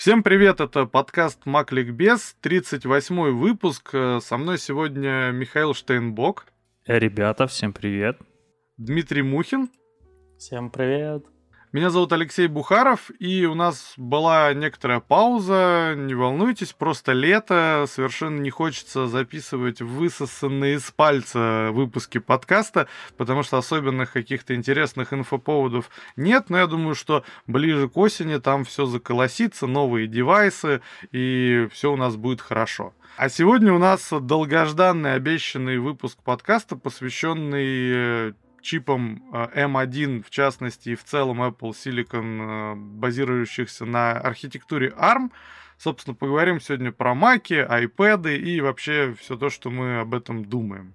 Всем привет, это подкаст Макликбез, 38 выпуск. Со мной сегодня Михаил Штейнбок. Ребята, всем привет. Дмитрий Мухин. Всем привет. Меня зовут Алексей Бухаров, и у нас была некоторая пауза. Не волнуйтесь, просто лето. Совершенно не хочется записывать высосанные из пальца выпуски подкаста, потому что особенных каких-то интересных инфоповодов нет. Но я думаю, что ближе к осени там все заколосится, новые девайсы, и все у нас будет хорошо. А сегодня у нас долгожданный обещанный выпуск подкаста, посвященный э, чипом M1, э, в частности, и в целом Apple Silicon, э, базирующихся на архитектуре ARM. Собственно, поговорим сегодня про маки, iPad и вообще все то, что мы об этом думаем.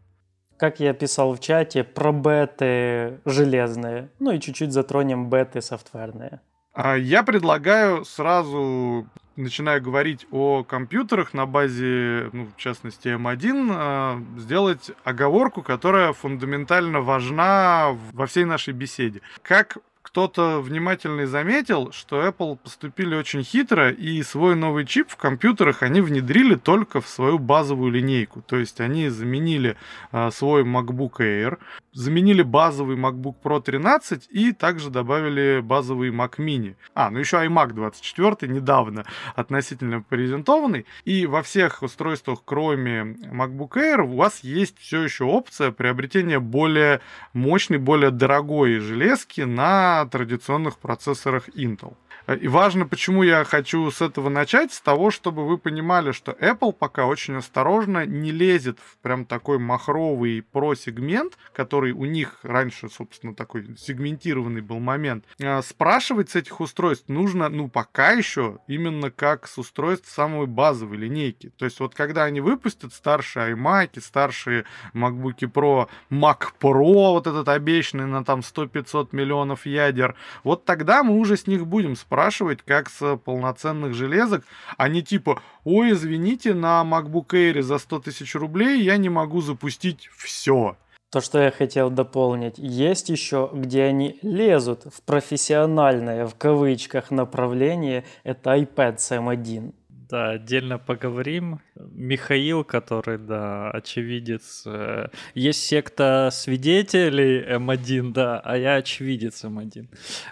Как я писал в чате, про беты железные, ну и чуть-чуть затронем беты софтверные. А я предлагаю сразу начиная говорить о компьютерах на базе, ну, в частности, M1, а, сделать оговорку, которая фундаментально важна во всей нашей беседе. Как кто-то внимательный заметил, что Apple поступили очень хитро, и свой новый чип в компьютерах они внедрили только в свою базовую линейку. То есть они заменили э, свой MacBook Air, заменили базовый MacBook Pro 13 и также добавили базовый Mac Mini. А, ну еще iMac 24 недавно относительно презентованный. И во всех устройствах, кроме MacBook Air, у вас есть все еще опция приобретения более мощной, более дорогой железки на традиционных процессорах Intel. И важно, почему я хочу с этого начать, с того, чтобы вы понимали, что Apple пока очень осторожно не лезет в прям такой махровый про-сегмент, который у них раньше, собственно, такой сегментированный был момент. А спрашивать с этих устройств нужно, ну, пока еще именно как с устройств самой базовой линейки. То есть вот когда они выпустят старшие iMac, старшие MacBook Pro, Mac Pro, вот этот обещанный на там 100-500 миллионов ядер, вот тогда мы уже с них будем спрашивать как с полноценных железок, а не типа, ой, извините, на MacBook Air за 100 тысяч рублей я не могу запустить все. То, что я хотел дополнить, есть еще, где они лезут в профессиональное, в кавычках, направление, это iPad M1. Да, отдельно поговорим. Михаил, который, да, очевидец. Э, есть секта свидетелей М1, да, а я очевидец М1.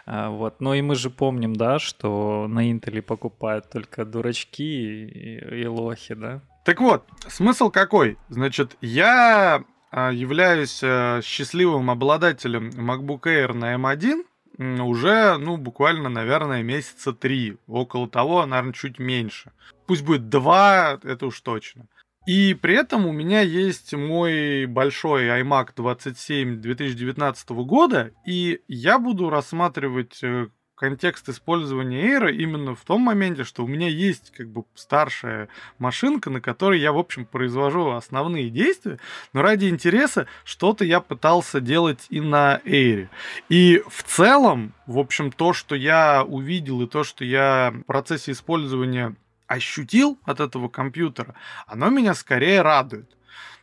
А, вот. Ну и мы же помним, да, что на Интеле покупают только дурачки и, и лохи, да? Так вот, смысл какой? Значит, я а, являюсь э, счастливым обладателем MacBook Air на M1, уже, ну, буквально, наверное, месяца три. Около того, наверное, чуть меньше. Пусть будет два, это уж точно. И при этом у меня есть мой большой iMac 27 2019 года, и я буду рассматривать э, контекст использования Air именно в том моменте, что у меня есть как бы старшая машинка, на которой я, в общем, произвожу основные действия, но ради интереса что-то я пытался делать и на Air. И в целом, в общем, то, что я увидел и то, что я в процессе использования ощутил от этого компьютера, оно меня скорее радует.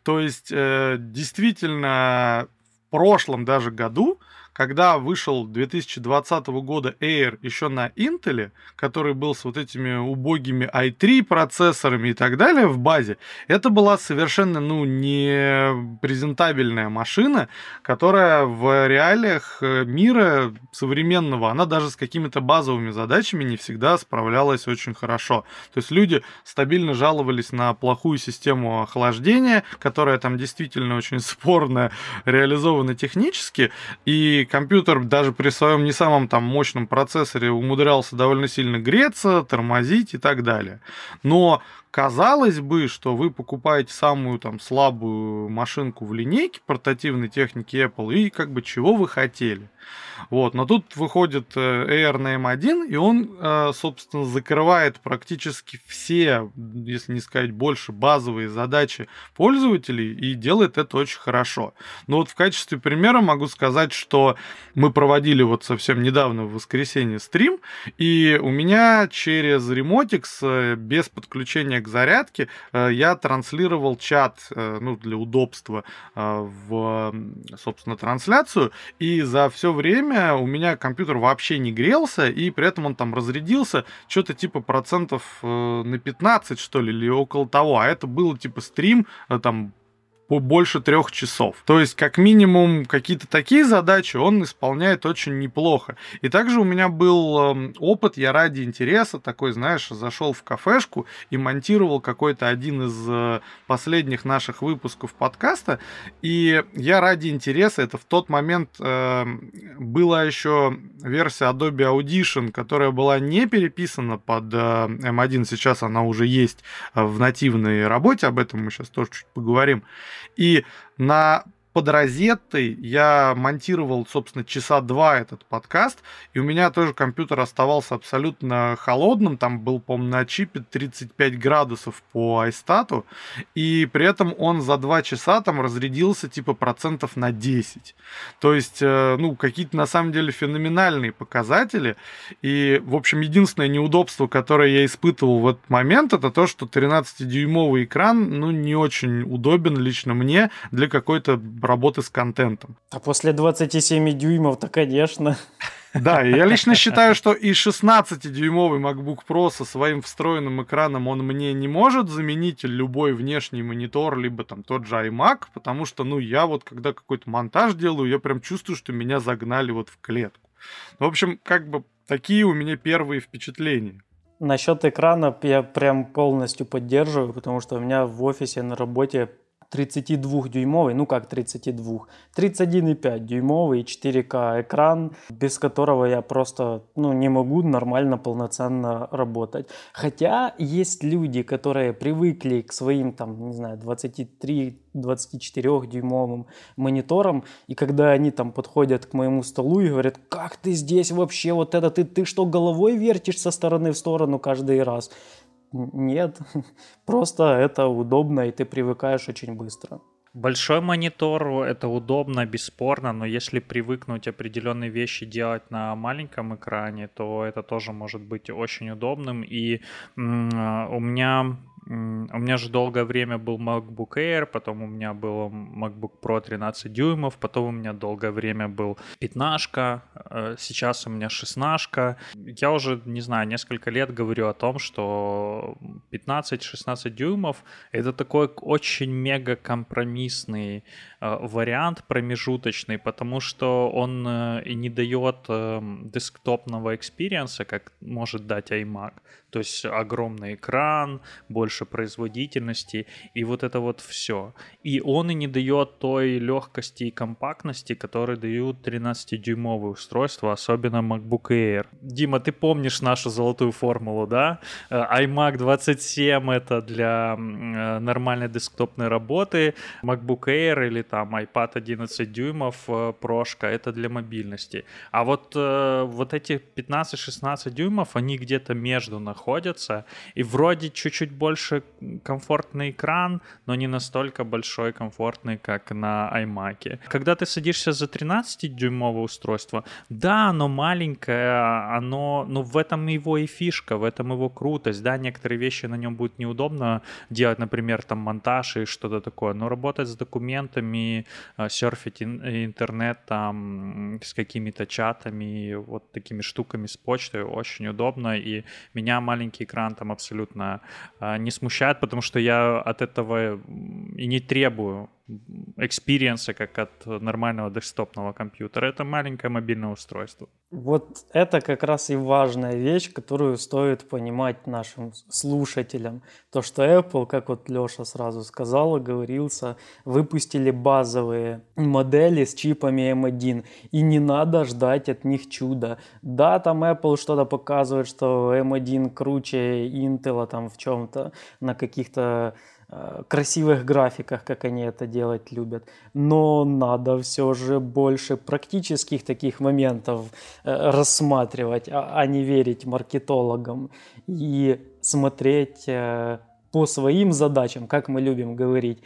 То есть, э, действительно, в прошлом даже году когда вышел 2020 года Air еще на Intel, который был с вот этими убогими i3 процессорами и так далее в базе, это была совершенно, ну, не презентабельная машина, которая в реалиях э, мира современного, она даже с какими-то базовыми задачами не всегда справлялась очень хорошо. То есть люди стабильно жаловались на плохую систему охлаждения, которая там действительно очень спорно реализована технически, и компьютер даже при своем не самом там мощном процессоре умудрялся довольно сильно греться, тормозить и так далее. Но казалось бы, что вы покупаете самую там слабую машинку в линейке портативной техники Apple и как бы чего вы хотели. Вот, но тут выходит э, Air на M1, и он, э, собственно, закрывает практически все, если не сказать больше, базовые задачи пользователей и делает это очень хорошо. Но вот в качестве примера могу сказать, что мы проводили вот совсем недавно в воскресенье стрим, и у меня через Remotix э, без подключения к зарядке, э, я транслировал чат, э, ну, для удобства в, собственно, трансляцию, и за все время у меня компьютер вообще не грелся, и при этом он там разрядился что-то типа процентов на 15, что ли, или около того, а это было типа стрим там больше трех часов. То есть, как минимум, какие-то такие задачи он исполняет очень неплохо. И также у меня был эм, опыт, я ради интереса такой, знаешь, зашел в кафешку и монтировал какой-то один из э, последних наших выпусков подкаста. И я ради интереса, это в тот момент э, была еще версия Adobe Audition, которая была не переписана под э, M1, сейчас она уже есть э, в нативной работе, об этом мы сейчас тоже чуть поговорим. И на под розеттой я монтировал, собственно, часа два этот подкаст, и у меня тоже компьютер оставался абсолютно холодным, там был, по-моему, на чипе 35 градусов по айстату, и при этом он за два часа там разрядился типа процентов на 10. То есть, э, ну, какие-то на самом деле феноменальные показатели, и, в общем, единственное неудобство, которое я испытывал в этот момент, это то, что 13-дюймовый экран, ну, не очень удобен лично мне для какой-то работы с контентом. А после 27 дюймов-то, конечно. Да, я лично считаю, что и 16-дюймовый MacBook Pro со своим встроенным экраном он мне не может заменить любой внешний монитор, либо там тот же iMac, потому что, ну, я вот когда какой-то монтаж делаю, я прям чувствую, что меня загнали вот в клетку. В общем, как бы такие у меня первые впечатления. Насчет экрана я прям полностью поддерживаю, потому что у меня в офисе на работе 32-дюймовый, ну как 32, 31,5-дюймовый 4К экран, без которого я просто ну, не могу нормально, полноценно работать. Хотя есть люди, которые привыкли к своим, там, не знаю, 23 24-дюймовым монитором, и когда они там подходят к моему столу и говорят, как ты здесь вообще, вот это ты, ты что, головой вертишь со стороны в сторону каждый раз? Нет, просто это удобно, и ты привыкаешь очень быстро. Большой монитор это удобно, бесспорно, но если привыкнуть определенные вещи делать на маленьком экране, то это тоже может быть очень удобным. И м- у меня у меня же долгое время был MacBook Air, потом у меня был MacBook Pro 13 дюймов, потом у меня долгое время был 15, э, сейчас у меня 16. Я уже, не знаю, несколько лет говорю о том, что 15-16 дюймов это такой очень мега компромиссный Э, вариант промежуточный, потому что он э, и не дает эм, десктопного экспириенса, как может дать iMac. То есть огромный экран, больше производительности и вот это вот все. И он и не дает той легкости и компактности, которые дают 13-дюймовые устройства, особенно MacBook Air. Дима, ты помнишь нашу золотую формулу, да? Э, iMac 27 это для нормальной десктопной работы, MacBook Air или там iPad 11 дюймов э, прошка, это для мобильности. А вот, э, вот эти 15-16 дюймов, они где-то между находятся, и вроде чуть-чуть больше комфортный экран, но не настолько большой комфортный, как на iMac. Когда ты садишься за 13-дюймовое устройство, да, оно маленькое, оно, ну в этом его и фишка, в этом его крутость, да, некоторые вещи на нем будет неудобно делать, например, там монтаж и что-то такое, но работать с документами а, серфить интернет там с какими-то чатами, вот такими штуками с почтой очень удобно, и меня маленький экран там абсолютно а, не смущает, потому что я от этого и не требую экспириенса, как от нормального десктопного компьютера. Это маленькое мобильное устройство. Вот это как раз и важная вещь, которую стоит понимать нашим слушателям. То, что Apple, как вот Леша сразу сказал, говорился, выпустили базовые модели с чипами M1, и не надо ждать от них чуда. Да, там Apple что-то показывает, что M1 круче Intel там в чем-то, на каких-то красивых графиках, как они это делать любят. Но надо все же больше практических таких моментов э, рассматривать, а, а не верить маркетологам и смотреть э, по своим задачам, как мы любим говорить,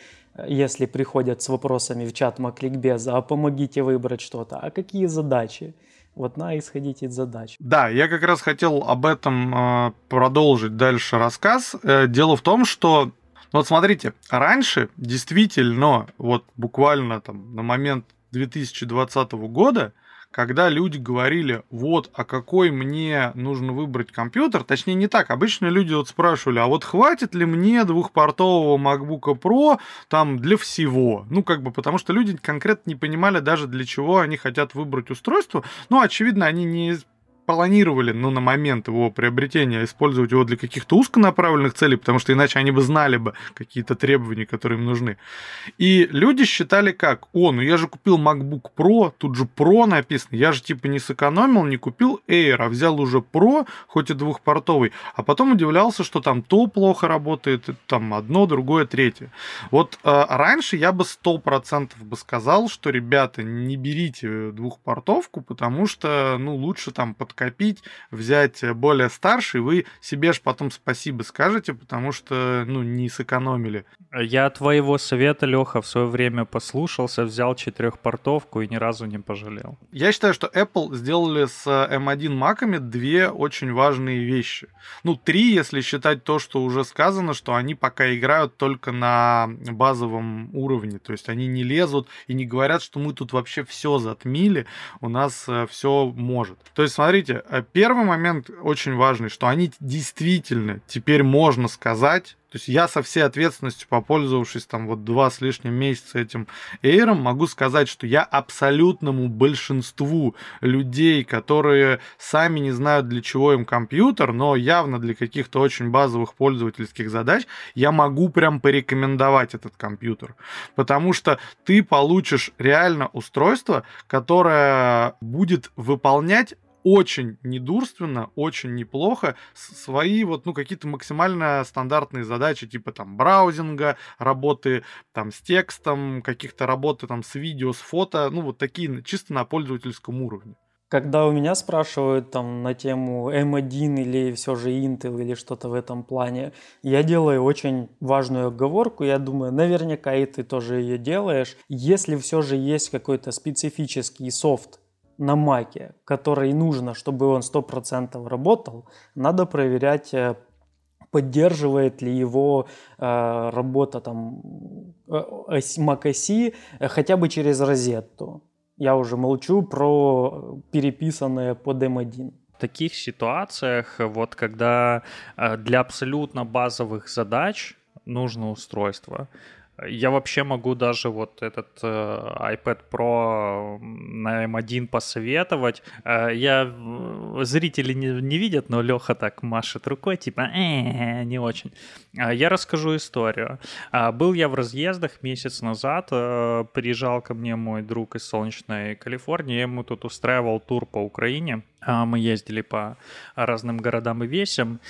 если приходят с вопросами в чат Макликбеза, а помогите выбрать что-то, а какие задачи? Вот на исходить из задач. Да, я как раз хотел об этом э, продолжить дальше рассказ. Э, дело в том, что вот смотрите, раньше действительно, вот буквально там на момент 2020 года, когда люди говорили, вот, а какой мне нужно выбрать компьютер, точнее не так, обычно люди вот спрашивали, а вот хватит ли мне двухпортового MacBook Pro там для всего? Ну, как бы, потому что люди конкретно не понимали даже для чего они хотят выбрать устройство, ну, очевидно, они не планировали, ну, на момент его приобретения использовать его для каких-то узконаправленных целей, потому что иначе они бы знали бы какие-то требования, которые им нужны. И люди считали как? О, ну я же купил MacBook Pro, тут же Pro написано, я же типа не сэкономил, не купил Air, а взял уже Pro, хоть и двухпортовый, а потом удивлялся, что там то плохо работает, там одно, другое, третье. Вот э, раньше я бы сто процентов бы сказал, что, ребята, не берите двухпортовку, потому что, ну, лучше там под подкопить, взять э, более старший, вы себе ж потом спасибо скажете, потому что, ну, не сэкономили. Я твоего совета, Леха, в свое время послушался, взял четырехпортовку и ни разу не пожалел. Я считаю, что Apple сделали с M1 э, маками две очень важные вещи. Ну, три, если считать то, что уже сказано, что они пока играют только на базовом уровне. То есть они не лезут и не говорят, что мы тут вообще все затмили, у нас э, все может. То есть, смотрите, смотрите, э, первый момент очень важный, что они действительно теперь можно сказать, то есть я со всей ответственностью, попользовавшись там вот два с лишним месяца этим Эйром, могу сказать, что я абсолютному большинству людей, которые сами не знают, для чего им компьютер, но явно для каких-то очень базовых пользовательских задач, я могу прям порекомендовать этот компьютер. Потому что ты получишь реально устройство, которое будет выполнять очень недурственно, очень неплохо свои вот, ну, какие-то максимально стандартные задачи, типа там браузинга, работы там с текстом, каких-то работы там с видео, с фото, ну, вот такие чисто на пользовательском уровне. Когда у меня спрашивают там на тему M1 или все же Intel или что-то в этом плане, я делаю очень важную оговорку. Я думаю, наверняка и ты тоже ее делаешь. Если все же есть какой-то специфический софт, на маке, который нужно, чтобы он 100% работал, надо проверять, э, поддерживает ли его э, работа там э, Mac OS э, хотя бы через розетту. Я уже молчу про переписанное под M1 в таких ситуациях, вот когда для абсолютно базовых задач нужно устройство, я вообще могу даже вот этот э, iPad Pro на M1 посоветовать. Э, я зрители не, не видят, но Леха так машет рукой, типа э, не очень. Э, я расскажу историю. Э, был я в разъездах месяц назад. Э, приезжал ко мне мой друг из солнечной Калифорнии. Я ему тут устраивал тур по Украине. А, мы ездили по разным городам и весям.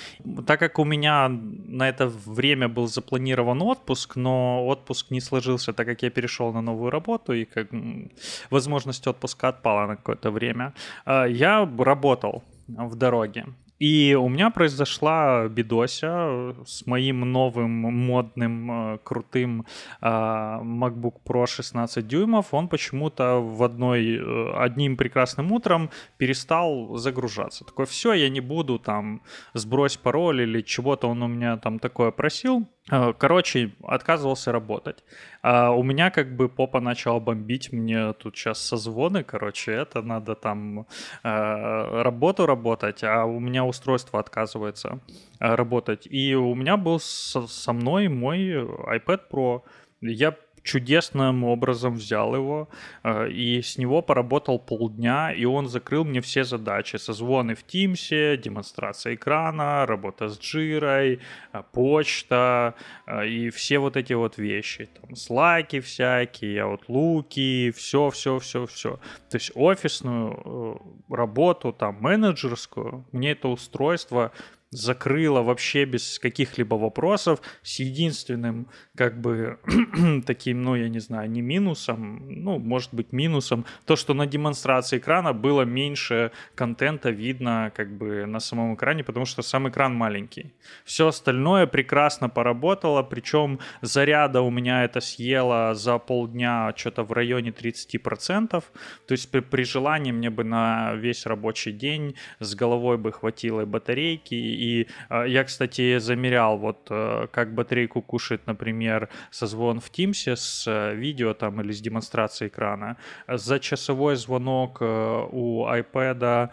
Так как у меня на это время был запланирован отпуск, но отпуск не сложился, так как я перешел на новую работу, и как возможность отпуска отпала на какое-то время, а, я работал в дороге. И у меня произошла бедося с моим новым модным э, крутым э, MacBook Pro 16 дюймов. Он почему-то в одной, э, одним прекрасным утром перестал загружаться. Такой, все, я не буду там сбрось пароль или чего-то он у меня там такое просил. Э, короче, отказывался работать. А у меня как бы попа начала бомбить. Мне тут сейчас созвоны, короче, это надо там э, работу работать, а у меня устройство отказывается э, работать. И у меня был со, со мной мой iPad Pro. Я чудесным образом взял его э, и с него поработал полдня, и он закрыл мне все задачи. Созвоны в Teams, демонстрация экрана, работа с джирой, э, почта э, и все вот эти вот вещи. Там слайки всякие, вот луки, все, все, все, все. То есть офисную работу, там менеджерскую, мне это устройство закрыла вообще без каких-либо вопросов, с единственным, как бы, таким, ну, я не знаю, не минусом, ну, может быть, минусом, то, что на демонстрации экрана было меньше контента видно, как бы, на самом экране, потому что сам экран маленький. Все остальное прекрасно поработало, причем заряда у меня это съело за полдня что-то в районе 30%, то есть при, при желании мне бы на весь рабочий день с головой бы хватило и батарейки, и э, я, кстати, замерял, вот э, как батарейку кушает, например, созвон в Teams с э, видео там или с демонстрацией экрана. За часовой звонок э, у iPad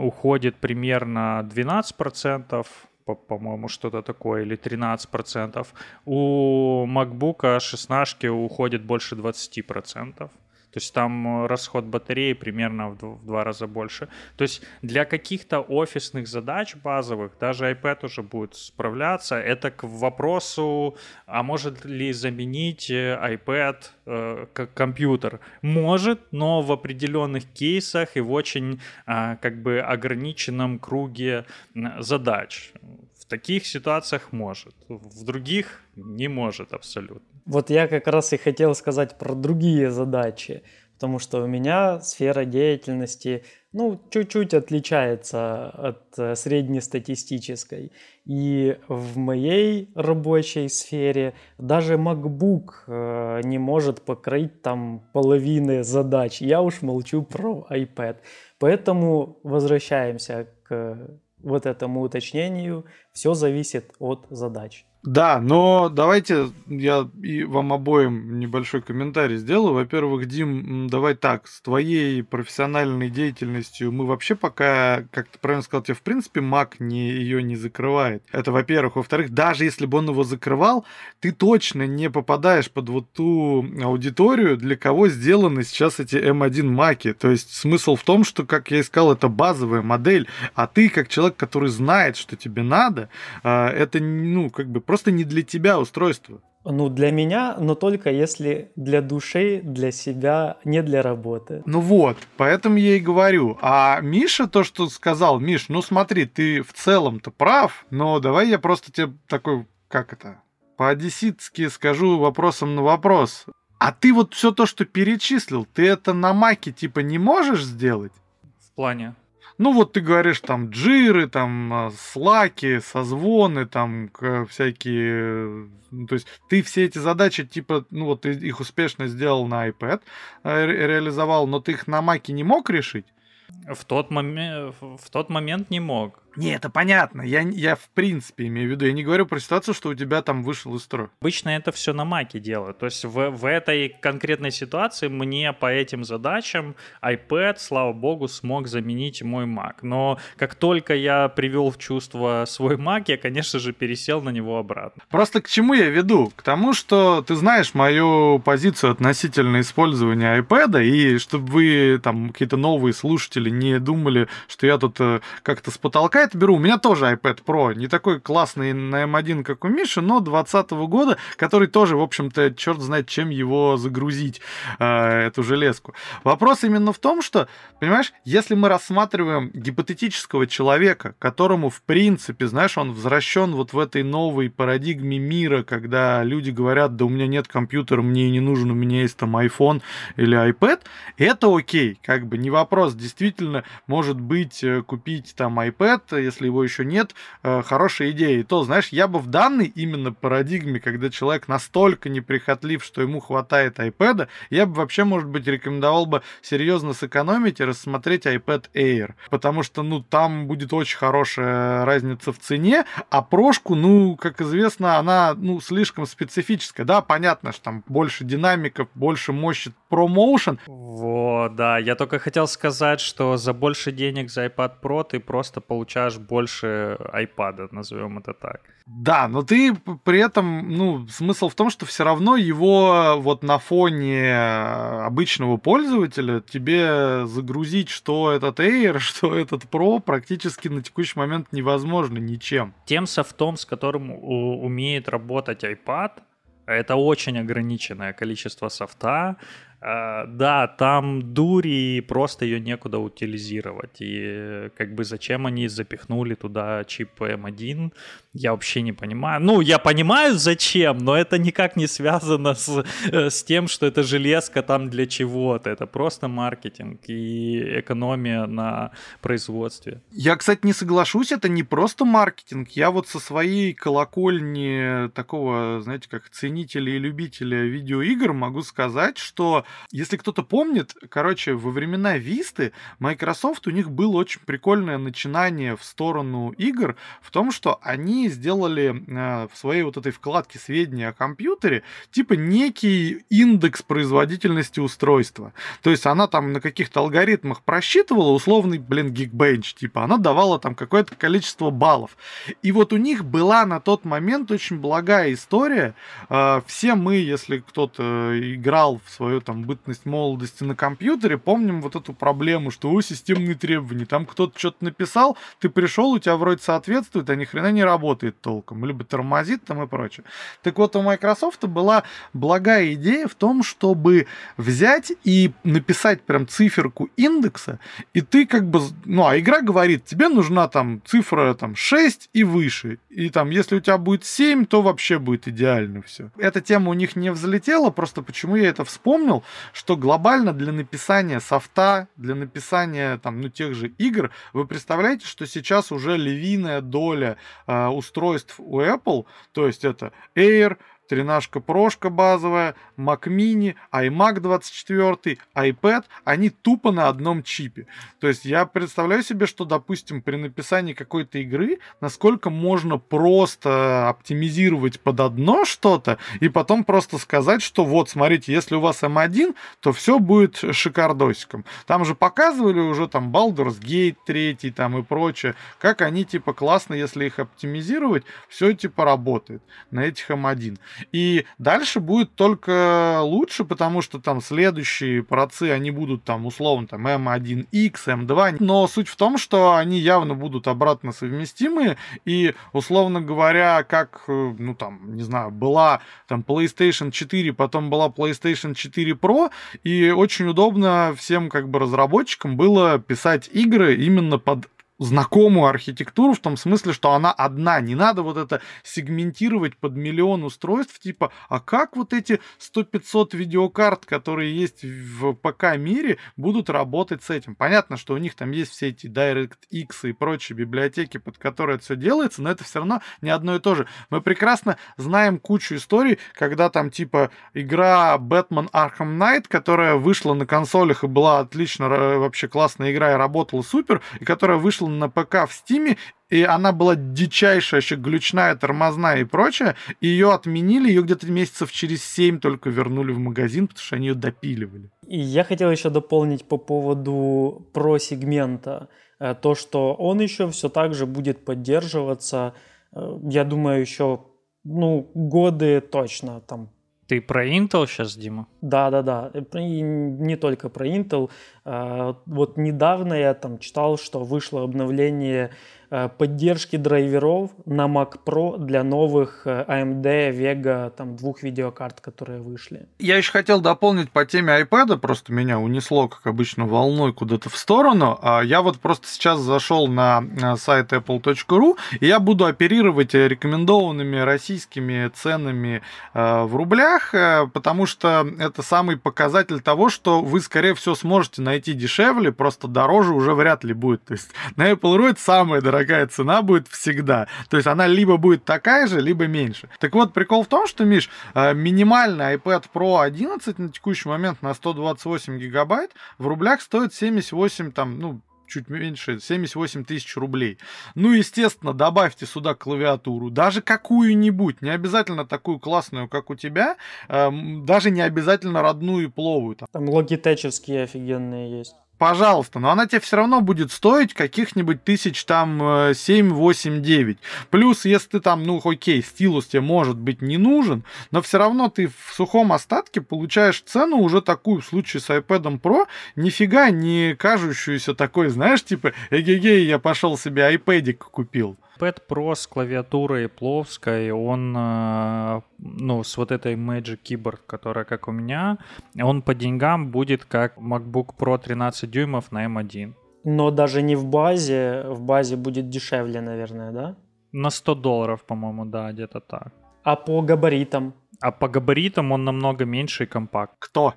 уходит примерно 12%, по-моему, что-то такое, или 13%. У MacBook 16 уходит больше 20%. То есть там э, расход батареи примерно в, в два раза больше. То есть для каких-то офисных задач базовых даже iPad уже будет справляться. Это к вопросу, а может ли заменить э, iPad э, как компьютер? Может, но в определенных кейсах и в очень э, как бы ограниченном круге задач. В таких ситуациях может, в других не может абсолютно. Вот я как раз и хотел сказать про другие задачи, потому что у меня сфера деятельности, ну, чуть-чуть отличается от э, среднестатистической. И в моей рабочей сфере даже MacBook э, не может покрыть там половины задач. Я уж молчу про iPad. Поэтому возвращаемся к вот этому уточнению. Все зависит от задач. Да, но давайте я и вам обоим небольшой комментарий сделаю. Во-первых, Дим, давай так, с твоей профессиональной деятельностью мы вообще пока, как ты правильно сказал, тебе в принципе Mac не, ее не закрывает. Это во-первых. Во-вторых, даже если бы он его закрывал, ты точно не попадаешь под вот ту аудиторию, для кого сделаны сейчас эти M1 Маки. То есть смысл в том, что, как я и сказал, это базовая модель, а ты, как человек, который знает, что тебе надо, а, это, ну, как бы просто не для тебя устройство. Ну, для меня, но только если для души, для себя, не для работы. Ну вот, поэтому я и говорю. А Миша то, что сказал, Миш, ну смотри, ты в целом-то прав, но давай я просто тебе такой, как это, по-одесситски скажу вопросом на вопрос. А ты вот все то, что перечислил, ты это на маке типа не можешь сделать? В плане? Ну вот ты говоришь там джиры, там а, слаки, созвоны, там всякие... Ну, то есть ты все эти задачи, типа, ну вот ты их успешно сделал на iPad, э, реализовал, но ты их на маке не мог решить? В тот, момент, в тот момент не мог. Не, это понятно. Я, я в принципе имею в виду. Я не говорю про ситуацию, что у тебя там вышел из строя. Обычно это все на маке делают. То есть в, в этой конкретной ситуации мне по этим задачам iPad, слава богу, смог заменить мой Mac. Но как только я привел в чувство свой Mac, я, конечно же, пересел на него обратно. Просто к чему я веду? К тому, что ты знаешь мою позицию относительно использования iPad, и чтобы вы там какие-то новые слушатели не думали, что я тут э, как-то с потолка это беру. У меня тоже iPad Pro, не такой классный на M1, как у Миши, но 2020 года, который тоже, в общем-то, черт знает, чем его загрузить, э, эту железку. Вопрос именно в том, что, понимаешь, если мы рассматриваем гипотетического человека, которому, в принципе, знаешь, он возвращен вот в этой новой парадигме мира, когда люди говорят, да у меня нет компьютера, мне не нужен, у меня есть там iPhone или iPad, это окей, как бы не вопрос, действительно, может быть, э, купить там iPad, если его еще нет, э, хорошая идея. И то, знаешь, я бы в данной именно парадигме, когда человек настолько неприхотлив, что ему хватает iPad, я бы вообще, может быть, рекомендовал бы серьезно сэкономить и рассмотреть iPad Air. Потому что, ну, там будет очень хорошая разница в цене, а прошку, ну, как известно, она, ну, слишком специфическая. Да, понятно, что там больше динамиков, больше мощи ProMotion. Вот, да, я только хотел сказать, что за больше денег за iPad Pro ты просто получаешь аж больше iPad, назовем это так. Да, но ты при этом, ну, смысл в том, что все равно его вот на фоне обычного пользователя тебе загрузить, что этот Air, что этот Pro практически на текущий момент невозможно ничем. Тем софтом, с которым умеет работать iPad, это очень ограниченное количество софта, да, там дури, и просто ее некуда утилизировать. И как бы зачем они запихнули туда чип M1, я вообще не понимаю. Ну, я понимаю, зачем, но это никак не связано с, э, с тем, что это железка там для чего-то. Это просто маркетинг и экономия на производстве. Я, кстати, не соглашусь, это не просто маркетинг. Я вот со своей колокольни такого, знаете, как ценителя и любителя видеоигр могу сказать, что если кто-то помнит, короче, во времена Висты Microsoft у них было очень прикольное начинание в сторону игр в том, что они сделали э, в своей вот этой вкладке сведения о компьютере типа некий индекс производительности устройства. То есть она там на каких-то алгоритмах просчитывала условный, блин, Geekbench, типа она давала там какое-то количество баллов. И вот у них была на тот момент очень благая история. Э, все мы, если кто-то играл в свою там бытность молодости на компьютере, помним вот эту проблему, что у системные требования, там кто-то что-то написал, ты пришел, у тебя вроде соответствует, а ни хрена не работает толком, либо тормозит там и прочее. Так вот, у Microsoft была благая идея в том, чтобы взять и написать прям циферку индекса, и ты как бы, ну, а игра говорит, тебе нужна там цифра там 6 и выше, и там, если у тебя будет 7, то вообще будет идеально все. Эта тема у них не взлетела, просто почему я это вспомнил, что глобально для написания софта, для написания там, ну, тех же игр, вы представляете, что сейчас уже львиная доля э, устройств у Apple, то есть это Air, тринашка прошка базовая, Mac mini, iMac 24, iPad, они тупо на одном чипе. То есть я представляю себе, что, допустим, при написании какой-то игры, насколько можно просто оптимизировать под одно что-то, и потом просто сказать, что вот, смотрите, если у вас M1, эм то все будет шикардосиком. Там же показывали уже там Baldur's Gate 3 там и прочее, как они типа классно, если их оптимизировать, все типа работает на этих M1. Эм и дальше будет только лучше, потому что там следующие процы, они будут там условно там M1X, M2. Но суть в том, что они явно будут обратно совместимы. И условно говоря, как, э, ну там, не знаю, была там PlayStation 4, потом была PlayStation 4 Pro. И очень удобно всем как бы разработчикам было писать игры именно под знакомую архитектуру в том смысле, что она одна. Не надо вот это сегментировать под миллион устройств, типа, а как вот эти 100-500 видеокарт, которые есть в ПК мире, будут работать с этим? Понятно, что у них там есть все эти DirectX и прочие библиотеки, под которые это все делается, но это все равно не одно и то же. Мы прекрасно знаем кучу историй, когда там типа игра Batman Arkham Knight, которая вышла на консолях и была отлично, вообще классная игра и работала супер, и которая вышла на ПК в Стиме, и она была дичайшая, еще глючная, тормозная и прочее, ее отменили, ее где-то месяцев через 7 только вернули в магазин, потому что они ее допиливали. И я хотел еще дополнить по поводу про-сегмента, э, то, что он еще все так же будет поддерживаться, э, я думаю, еще ну, годы точно, там ты про Intel сейчас, Дима? Да, да, да. И не только про Intel. А, вот недавно я там читал, что вышло обновление поддержки драйверов на Mac Pro для новых э, AMD Vega там двух видеокарт, которые вышли. Я еще хотел дополнить по теме iPad, просто меня унесло, как обычно, волной куда-то в сторону. А я вот просто сейчас зашел на сайт apple.ru, и я буду оперировать рекомендованными российскими ценами э, в рублях, потому что это самый показатель того, что вы, скорее всего, сможете найти дешевле, просто дороже уже вряд ли будет. То есть на Apple.ru это самое дорогое дорогая цена будет всегда. То есть она либо будет такая же, либо меньше. Так вот, прикол в том, что, Миш, э, минимальный iPad Pro 11 на текущий момент на 128 гигабайт в рублях стоит 78, там, ну, чуть меньше, 78 тысяч рублей. Ну, естественно, добавьте сюда клавиатуру, даже какую-нибудь, не обязательно такую классную, как у тебя, э, даже не обязательно родную и пловую. Там, там логитечевские офигенные есть пожалуйста, но она тебе все равно будет стоить каких-нибудь тысяч там 7, 8, 9. Плюс, если ты там, ну, окей, стилус тебе может быть не нужен, но все равно ты в сухом остатке получаешь цену уже такую, в случае с iPad Pro, нифига не кажущуюся такой, знаешь, типа, эгегей, я пошел себе iPad купил. iPad Pro с клавиатурой плоской, он, э, ну, с вот этой Magic Keyboard, которая как у меня, он по деньгам будет как MacBook Pro 13 дюймов на M1. Но даже не в базе, в базе будет дешевле, наверное, да? На 100 долларов, по-моему, да, где-то так. А по габаритам? А по габаритам он намного меньше и компакт. Кто?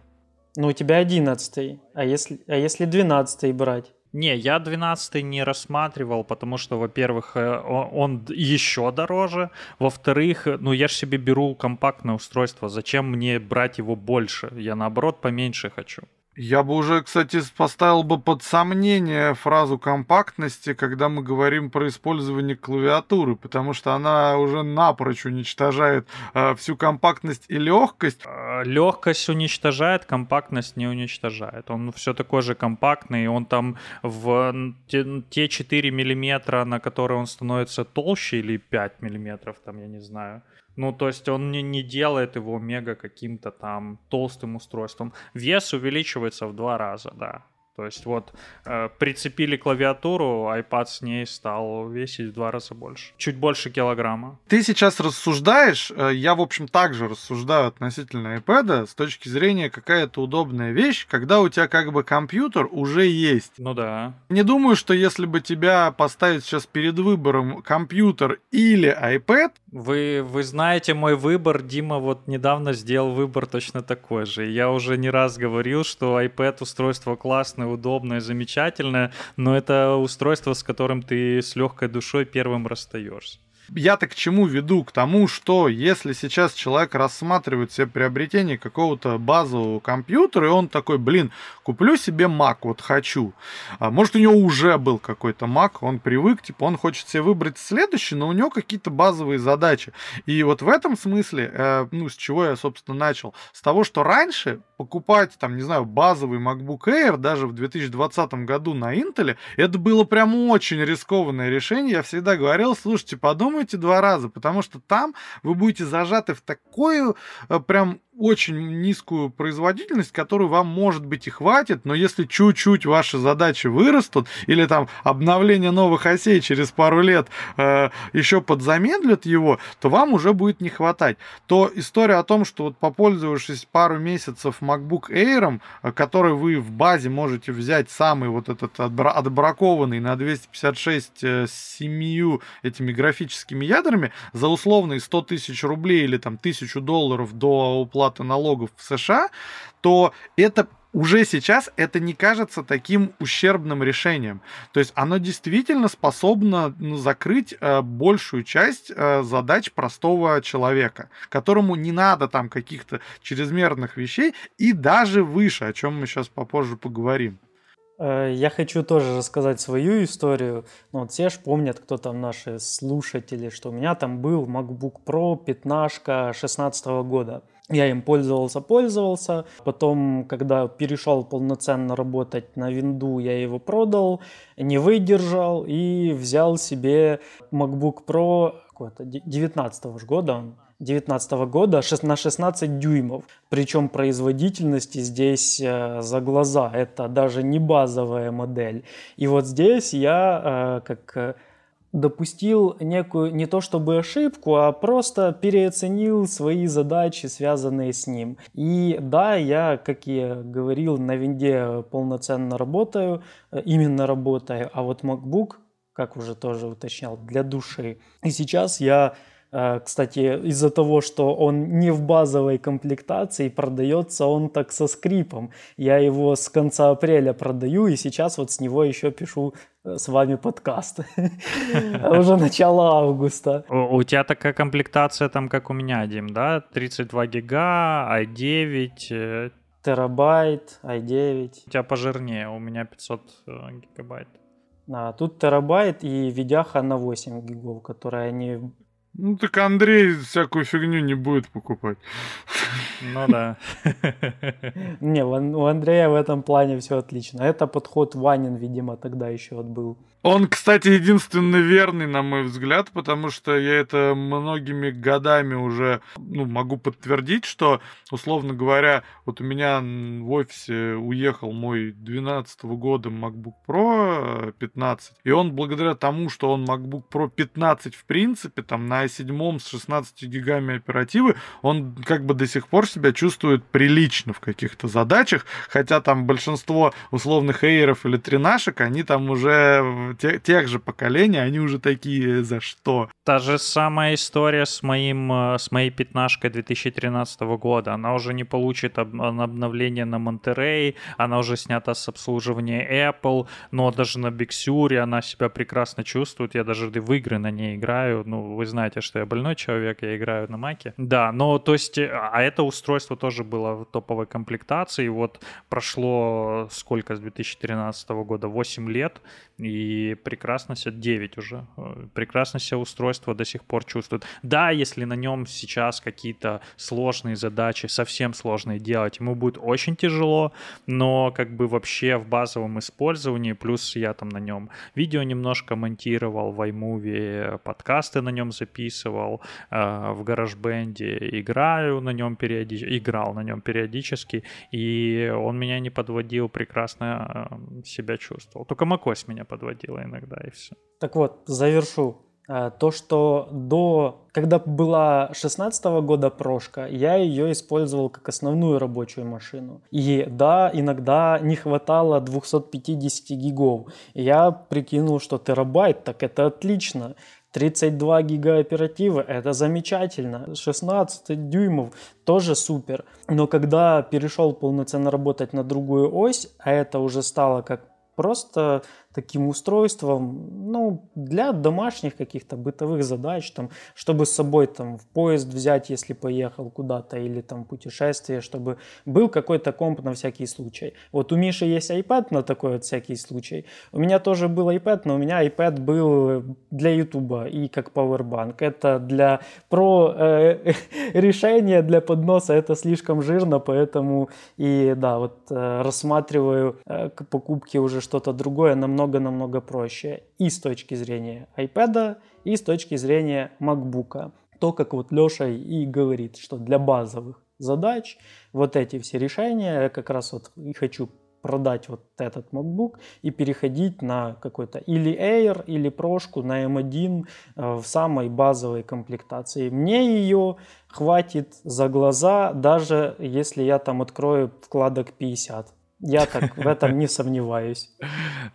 Ну, у тебя 11 а если, а если 12 брать? Не, я 12 не рассматривал, потому что, во-первых, э, он еще дороже, во-вторых, ну я же себе беру компактное устройство, зачем мне брать его больше? Я наоборот поменьше хочу. Я бы уже, кстати, поставил бы под сомнение фразу компактности, когда мы говорим про использование клавиатуры, потому что она уже напрочь уничтожает э, всю компактность и легкость. А, легкость уничтожает, компактность не уничтожает. Он все такой же компактный, он там в те, те 4 миллиметра, на которые он становится толще, или 5 миллиметров, там, я не знаю, ну, то есть он не, не делает его мега каким-то там толстым устройством. Вес увеличивается в два раза, да. То есть вот э, прицепили клавиатуру, iPad с ней стал весить в два раза больше. Чуть больше килограмма. Ты сейчас рассуждаешь, э, я, в общем, также рассуждаю относительно iPad с точки зрения какая-то удобная вещь, когда у тебя как бы компьютер уже есть. Ну да. Не думаю, что если бы тебя поставить сейчас перед выбором компьютер или iPad... Вы, вы знаете мой выбор, Дима вот недавно сделал выбор точно такой же. Я уже не раз говорил, что iPad устройство классное, классное, удобное, замечательное, но это устройство, с которым ты с легкой душой первым расстаешься. Я-то к чему веду? К тому, что если сейчас человек рассматривает себе приобретение какого-то базового компьютера, и он такой, блин, куплю себе Mac, вот хочу. А может, у него уже был какой-то Mac, он привык, типа, он хочет себе выбрать следующий, но у него какие-то базовые задачи. И вот в этом смысле, э, ну, с чего я, собственно, начал? С того, что раньше покупать, там, не знаю, базовый MacBook Air даже в 2020 году на Intel, это было прям очень рискованное решение. Я всегда говорил, слушайте, подумайте, подумайте два раза, потому что там вы будете зажаты в такую э, прям очень низкую производительность, которую вам, может быть, и хватит, но если чуть-чуть ваши задачи вырастут, или там обновление новых осей через пару лет э, еще подзамедлят его, то вам уже будет не хватать. То история о том, что вот попользовавшись пару месяцев MacBook Air, э, который вы в базе можете взять самый вот этот отбракованный на 256 э, с 7 этими графическими ядрами за условные 100 тысяч рублей или там тысячу долларов до уплаты уплаты налогов в США, то это уже сейчас это не кажется таким ущербным решением. То есть оно действительно способно ну, закрыть э, большую часть э, задач простого человека, которому не надо там каких-то чрезмерных вещей и даже выше, о чем мы сейчас попозже поговорим. Э, я хочу тоже рассказать свою историю. Ну, вот все же помнят, кто там наши слушатели, что у меня там был MacBook Pro 15 16 года. Я им пользовался, пользовался. Потом, когда перешел полноценно работать на винду, я его продал, не выдержал и взял себе MacBook Pro какой-то 19 -го года, 19 -го года на 16 дюймов. Причем производительности здесь э, за глаза. Это даже не базовая модель. И вот здесь я э, как э, допустил некую не то чтобы ошибку, а просто переоценил свои задачи, связанные с ним. И да, я, как я говорил, на винде полноценно работаю, э, именно работаю, а вот MacBook, как уже тоже уточнял, для души. И сейчас я кстати, из-за того, что он не в базовой комплектации, продается он так со скрипом. Я его с конца апреля продаю, и сейчас вот с него еще пишу э, с вами подкаст. Уже начало августа. У тебя такая комплектация там, как у меня, Дим, да? 32 гига, i9, э, терабайт, i9. У тебя пожирнее, у меня 500 гигабайт. А, тут терабайт и видяха на 8 гигов, которая не Ну так Андрей всякую фигню не будет покупать. Ну да. Не, у Андрея в этом плане все отлично. Это подход Ванин, видимо, тогда еще вот был. Он, кстати, единственный верный, на мой взгляд, потому что я это многими годами уже ну, могу подтвердить, что, условно говоря, вот у меня в офисе уехал мой 12 года MacBook Pro 15, и он благодаря тому, что он MacBook Pro 15 в принципе, там на i7 с 16 гигами оперативы, он как бы до сих пор себя чувствует прилично в каких-то задачах, хотя там большинство условных эйров или тринашек, они там уже те, тех же поколений, они уже такие за что. Та же самая история с, моим, э, с моей пятнашкой 2013 года. Она уже не получит об, обновление на Monterey, она уже снята с обслуживания Apple, но даже на Big она себя прекрасно чувствует. Я даже в игры на ней играю. Ну, вы знаете, что я больной человек, я играю на Маке. Да, но то есть, э, а это устройство тоже было в топовой комплектации. Вот прошло сколько с 2013 года? 8 лет, и прекрасно себя, 9 уже, э, прекрасно себя устройство до сих пор чувствует. Да, если на нем сейчас какие-то сложные задачи, совсем сложные делать, ему будет очень тяжело, но как бы вообще в базовом использовании, плюс я там на нем видео немножко монтировал в iMovie, подкасты на нем записывал, э, в GarageBand играю на нем периодически, играл на нем периодически, и он меня не подводил, прекрасно э, себя чувствовал. Только macOS меня подводила иногда, и все. Так вот, завершу. А, то, что до, когда была 16 года прошка, я ее использовал как основную рабочую машину. И да, иногда не хватало 250 гигов. я прикинул, что терабайт, так это отлично. 32 гига оперативы, это замечательно. 16 дюймов, тоже супер. Но когда перешел полноценно работать на другую ось, а это уже стало как просто таким устройством, ну, для домашних каких-то бытовых задач, там, чтобы с собой там в поезд взять, если поехал куда-то, или там путешествие, чтобы был какой-то комп на всякий случай. Вот у Миши есть iPad на такой вот всякий случай. У меня тоже был iPad, но у меня iPad был для YouTube и как powerbank. Это для про э, решения для подноса это слишком жирно, поэтому и да, вот э, рассматриваю э, к покупке уже что-то другое намного намного-намного проще и с точки зрения iPad, и с точки зрения MacBook. То, как вот Леша и говорит, что для базовых задач вот эти все решения я как раз вот и хочу продать вот этот MacBook и переходить на какой-то или Air, или прошку на M1 э, в самой базовой комплектации. Мне ее хватит за глаза, даже если я там открою вкладок 50. Я так в этом не сомневаюсь.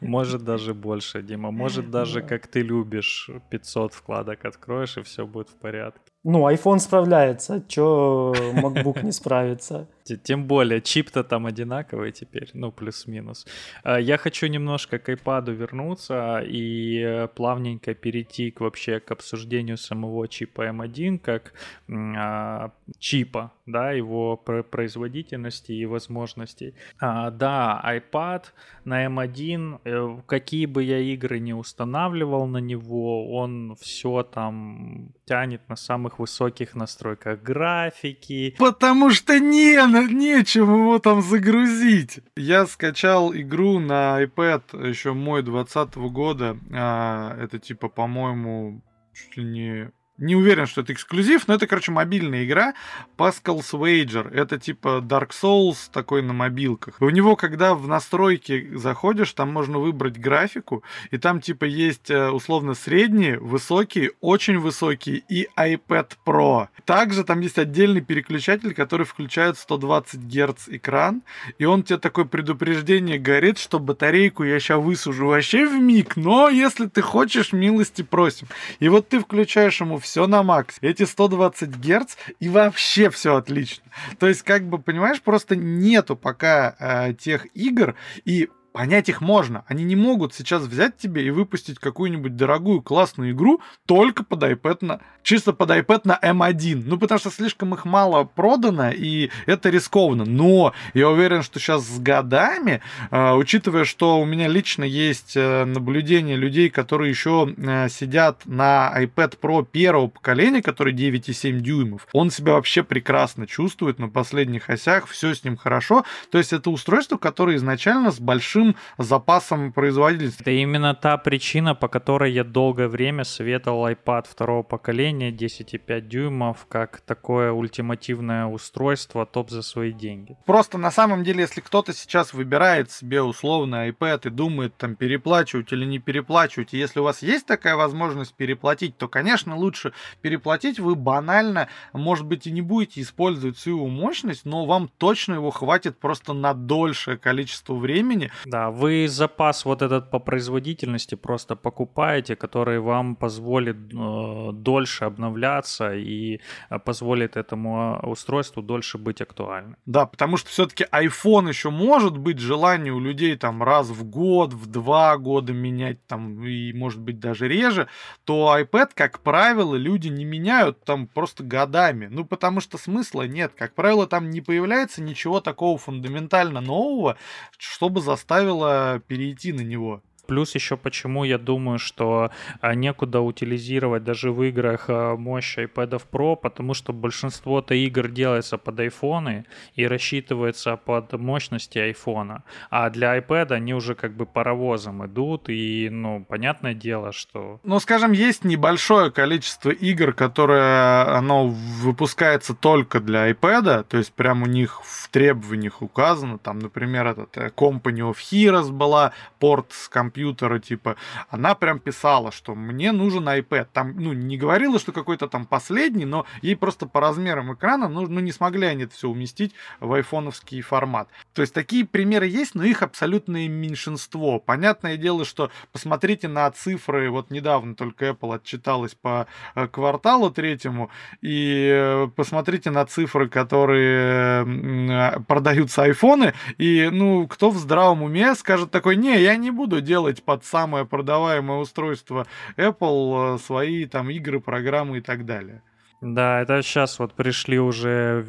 Может даже больше, Дима. Может даже, как ты любишь, 500 вкладок откроешь, и все будет в порядке. Ну, iPhone справляется, чё MacBook не справится? Тем более, чип-то там одинаковый теперь, ну, плюс-минус. А, я хочу немножко к iPad вернуться и э, плавненько перейти к вообще к обсуждению самого чипа M1 как а, чипа, да, его производительности и возможностей. А, да, iPad на M1, э, какие бы я игры не устанавливал на него, он все там тянет на самых высоких настройках графики. Потому что не, нечем его там загрузить. Я скачал игру на iPad еще мой 20 года. А, это типа, по-моему, чуть ли не не уверен, что это эксклюзив, но это, короче, мобильная игра Pascal's Wager. Это типа Dark Souls такой на мобилках. У него, когда в настройки заходишь, там можно выбрать графику, и там типа есть э, условно средние, высокие, очень высокие и iPad Pro. Также там есть отдельный переключатель, который включает 120 Гц экран, и он тебе такое предупреждение горит, что батарейку я сейчас высужу вообще в миг, но если ты хочешь, милости просим. И вот ты включаешь ему все все на макс. Эти 120 Гц и вообще все отлично. То есть, как бы, понимаешь, просто нету пока э, тех игр, и понять их можно. Они не могут сейчас взять тебе и выпустить какую-нибудь дорогую классную игру только под iPad на... чисто под iPad на M1. Ну, потому что слишком их мало продано, и это рискованно. Но я уверен, что сейчас с годами, э, учитывая, что у меня лично есть э, наблюдение людей, которые еще э, сидят на iPad Pro первого поколения, который 9,7 дюймов, он себя вообще прекрасно чувствует на последних осях, все с ним хорошо. То есть это устройство, которое изначально с большим большим запасом производительности. Это именно та причина, по которой я долгое время советовал iPad второго поколения 10,5 дюймов как такое ультимативное устройство топ за свои деньги. Просто на самом деле, если кто-то сейчас выбирает себе условно iPad и думает там переплачивать или не переплачивать, и если у вас есть такая возможность переплатить, то, конечно, лучше переплатить. Вы банально, может быть, и не будете использовать всю его мощность, но вам точно его хватит просто на дольшее количество времени. Да, вы запас вот этот по производительности просто покупаете, который вам позволит э, дольше обновляться и э, позволит этому устройству дольше быть актуальным. Да, потому что все-таки iPhone еще может быть желание у людей там раз в год, в два года менять там и может быть даже реже, то iPad, как правило, люди не меняют там просто годами. Ну, потому что смысла нет. Как правило, там не появляется ничего такого фундаментально нового, чтобы заставить заставило перейти на него. Плюс еще почему я думаю, что а, некуда утилизировать даже в играх а, мощь iPad Pro, потому что большинство-то игр делается под iPhone и рассчитывается под мощности iPhone. А для iPad они уже как бы паровозом идут, и, ну, понятное дело, что... Ну, скажем, есть небольшое количество игр, которые оно выпускается только для iPad, то есть прям у них в требованиях указано, там, например, этот э, Company of Heroes была, порт с компьютера компьютера, типа, она прям писала, что мне нужен iPad. Там, ну, не говорила, что какой-то там последний, но ей просто по размерам экрана, ну, ну не смогли они это все уместить в айфоновский формат. То есть такие примеры есть, но их абсолютное меньшинство. Понятное дело, что посмотрите на цифры, вот недавно только Apple отчиталась по э, кварталу третьему, и э, посмотрите на цифры, которые э, продаются айфоны, и, ну, кто в здравом уме скажет такой, не, я не буду делать делать под самое продаваемое устройство Apple э, свои там игры, программы и так далее. Да, это сейчас вот пришли уже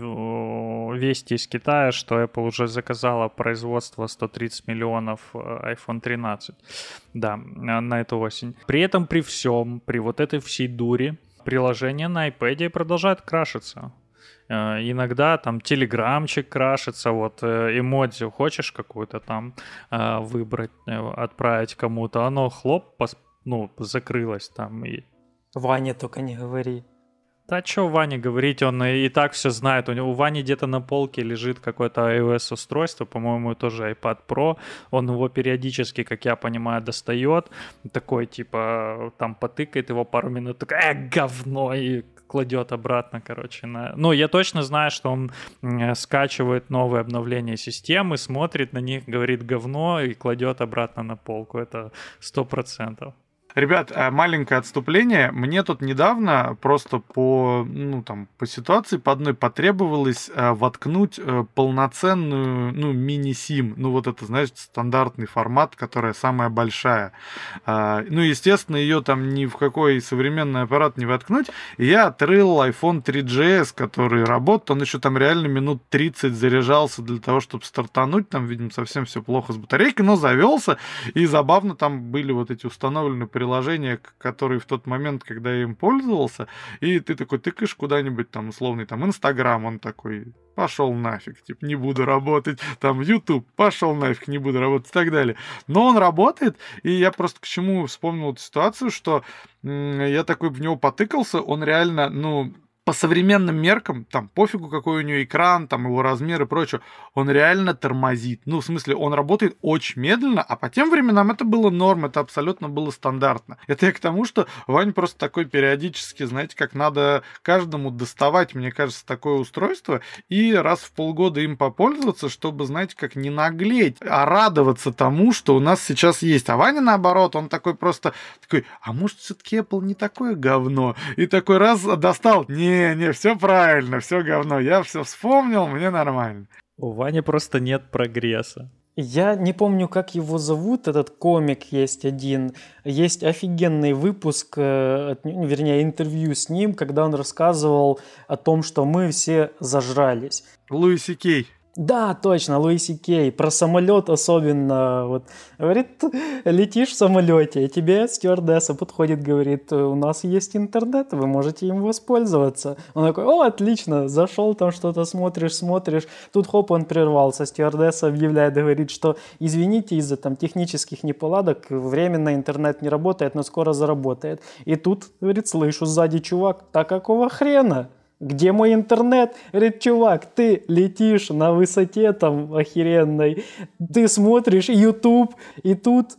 вести из Китая, что Apple уже заказала производство 130 миллионов э, iPhone 13. Да, на эту осень. При этом, при всем, при вот этой всей дуре, приложение на iPad продолжает крашиться. Э, иногда там телеграмчик крашится, вот э, эмодзи хочешь какую-то там э, выбрать, отправить кому-то, оно хлоп, ну, закрылось там. И... Ваня только не говори. Да что Ване говорить, он и так все знает. У, него, у Вани где-то на полке лежит какое-то iOS устройство, по-моему, тоже iPad Pro. Он его периодически, как я понимаю, достает. Такой, типа, там потыкает его пару минут, такой, э, говно, и кладет обратно, короче. На... Ну, я точно знаю, что он скачивает новые обновления системы, смотрит на них, говорит говно и кладет обратно на полку. Это сто процентов. Ребят, э, маленькое отступление. Мне тут недавно просто по, ну, там, по ситуации по одной потребовалось э, воткнуть э, полноценную, ну, мини-сим. Ну, вот это, знаешь, стандартный формат, которая самая большая. Э, ну, естественно, ее там ни в какой современный аппарат не воткнуть. И я отрыл iPhone 3GS, который работает. Он еще там реально минут 30 заряжался для того, чтобы стартануть. Там, видимо, совсем все плохо с батарейкой, но завелся. И забавно там были вот эти установленные приложение, которые в тот момент, когда я им пользовался, и ты такой тыкаешь куда-нибудь там условный там Инстаграм, он такой пошел нафиг, типа не буду работать, там YouTube, пошел нафиг, не буду работать и так далее. Но он работает, и я просто к чему вспомнил эту ситуацию, что я такой в него потыкался, он реально, ну, по современным меркам, там, пофигу, какой у него экран, там, его размер и прочее, он реально тормозит. Ну, в смысле, он работает очень медленно, а по тем временам это было норм, это абсолютно было стандартно. Это я к тому, что Вань просто такой периодически, знаете, как надо каждому доставать, мне кажется, такое устройство, и раз в полгода им попользоваться, чтобы, знаете, как не наглеть, а радоваться тому, что у нас сейчас есть. А Ваня, наоборот, он такой просто такой, а может, все-таки Apple не такое говно? И такой раз достал, не не, не, все правильно, все говно. Я все вспомнил, мне нормально. У Вани просто нет прогресса. Я не помню, как его зовут, этот комик есть один. Есть офигенный выпуск, э, вернее, интервью с ним, когда он рассказывал о том, что мы все зажрались. Луиси Кей. Да, точно, Луиси Кей. Про самолет особенно. Вот, говорит, летишь в самолете, и тебе стюардесса подходит, говорит, у нас есть интернет, вы можете им воспользоваться. Он такой, о, отлично, зашел там что-то смотришь, смотришь. Тут хоп, он прервался. Стюардесса объявляет, говорит, что извините, из-за там технических неполадок временно интернет не работает, но скоро заработает. И тут, говорит, слышу сзади чувак, так какого хрена? Где мой интернет? Говорит, чувак, ты летишь на высоте там охеренной, ты смотришь YouTube, и тут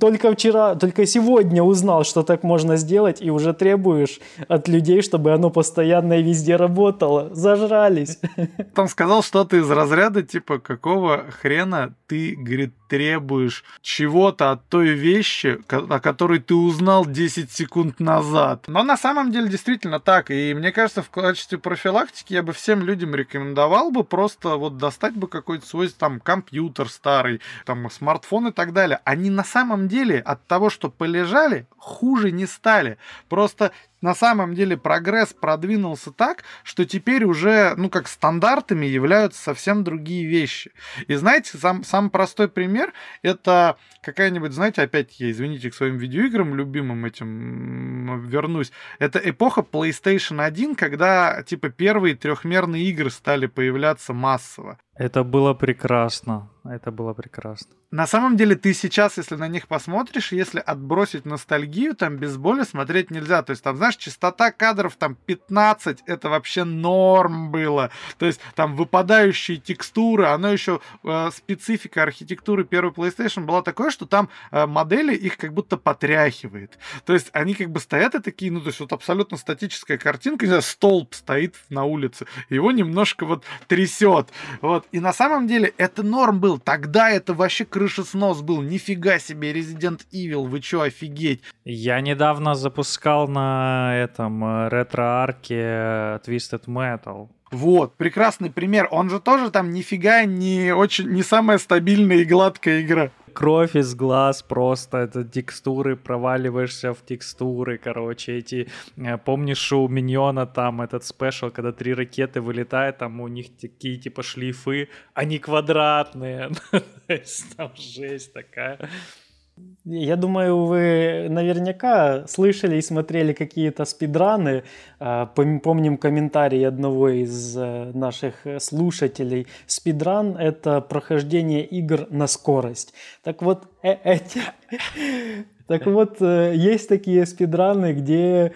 только вчера, только сегодня узнал, что так можно сделать, и уже требуешь от людей, чтобы оно постоянно и везде работало. Зажрались. Там сказал что-то из разряда, типа, какого хрена ты, говорит, требуешь чего-то от той вещи, о которой ты узнал 10 секунд назад. Но на самом деле действительно так. И мне кажется, в качестве профилактики я бы всем людям рекомендовал бы просто вот достать бы какой-то свой там компьютер старый, там смартфон и так далее. Они на самом деле от того, что полежали, хуже не стали. Просто на самом деле прогресс продвинулся так, что теперь уже, ну, как стандартами являются совсем другие вещи. И знаете, сам, самый простой пример — это какая-нибудь, знаете, опять я, извините, к своим видеоиграм любимым этим вернусь. Это эпоха PlayStation 1, когда, типа, первые трехмерные игры стали появляться массово. Это было прекрасно. Это было прекрасно. На самом деле, ты сейчас, если на них посмотришь, если отбросить ностальгию, там без боли смотреть нельзя. То есть, там, знаешь, частота кадров там 15, это вообще норм было. То есть, там выпадающие текстуры, оно еще э, специфика архитектуры первой PlayStation была такое, что там э, модели их как будто потряхивает. То есть, они как бы стоят и такие, ну, то есть, вот абсолютно статическая картинка, знаю, столб стоит на улице, его немножко вот трясет. Вот. И на самом деле это норм был. Тогда это вообще крышеснос был. Нифига себе, Resident Evil, вы чё, офигеть. Я недавно запускал на этом э, ретро-арке э, Twisted Metal. Вот, прекрасный пример. Он же тоже там нифига не очень, не самая стабильная и гладкая игра кровь из глаз просто, это текстуры, проваливаешься в текстуры, короче, эти, э, помнишь, у Миньона там этот спешл, когда три ракеты вылетают, там у них такие типа шлейфы, они квадратные, там жесть такая. Я думаю, вы наверняка слышали и смотрели какие-то спидраны. А, помним комментарий одного из э, наших слушателей. Спидран — это прохождение игр на скорость. Так вот, э, эти... Так вот, э, есть такие спидраны, где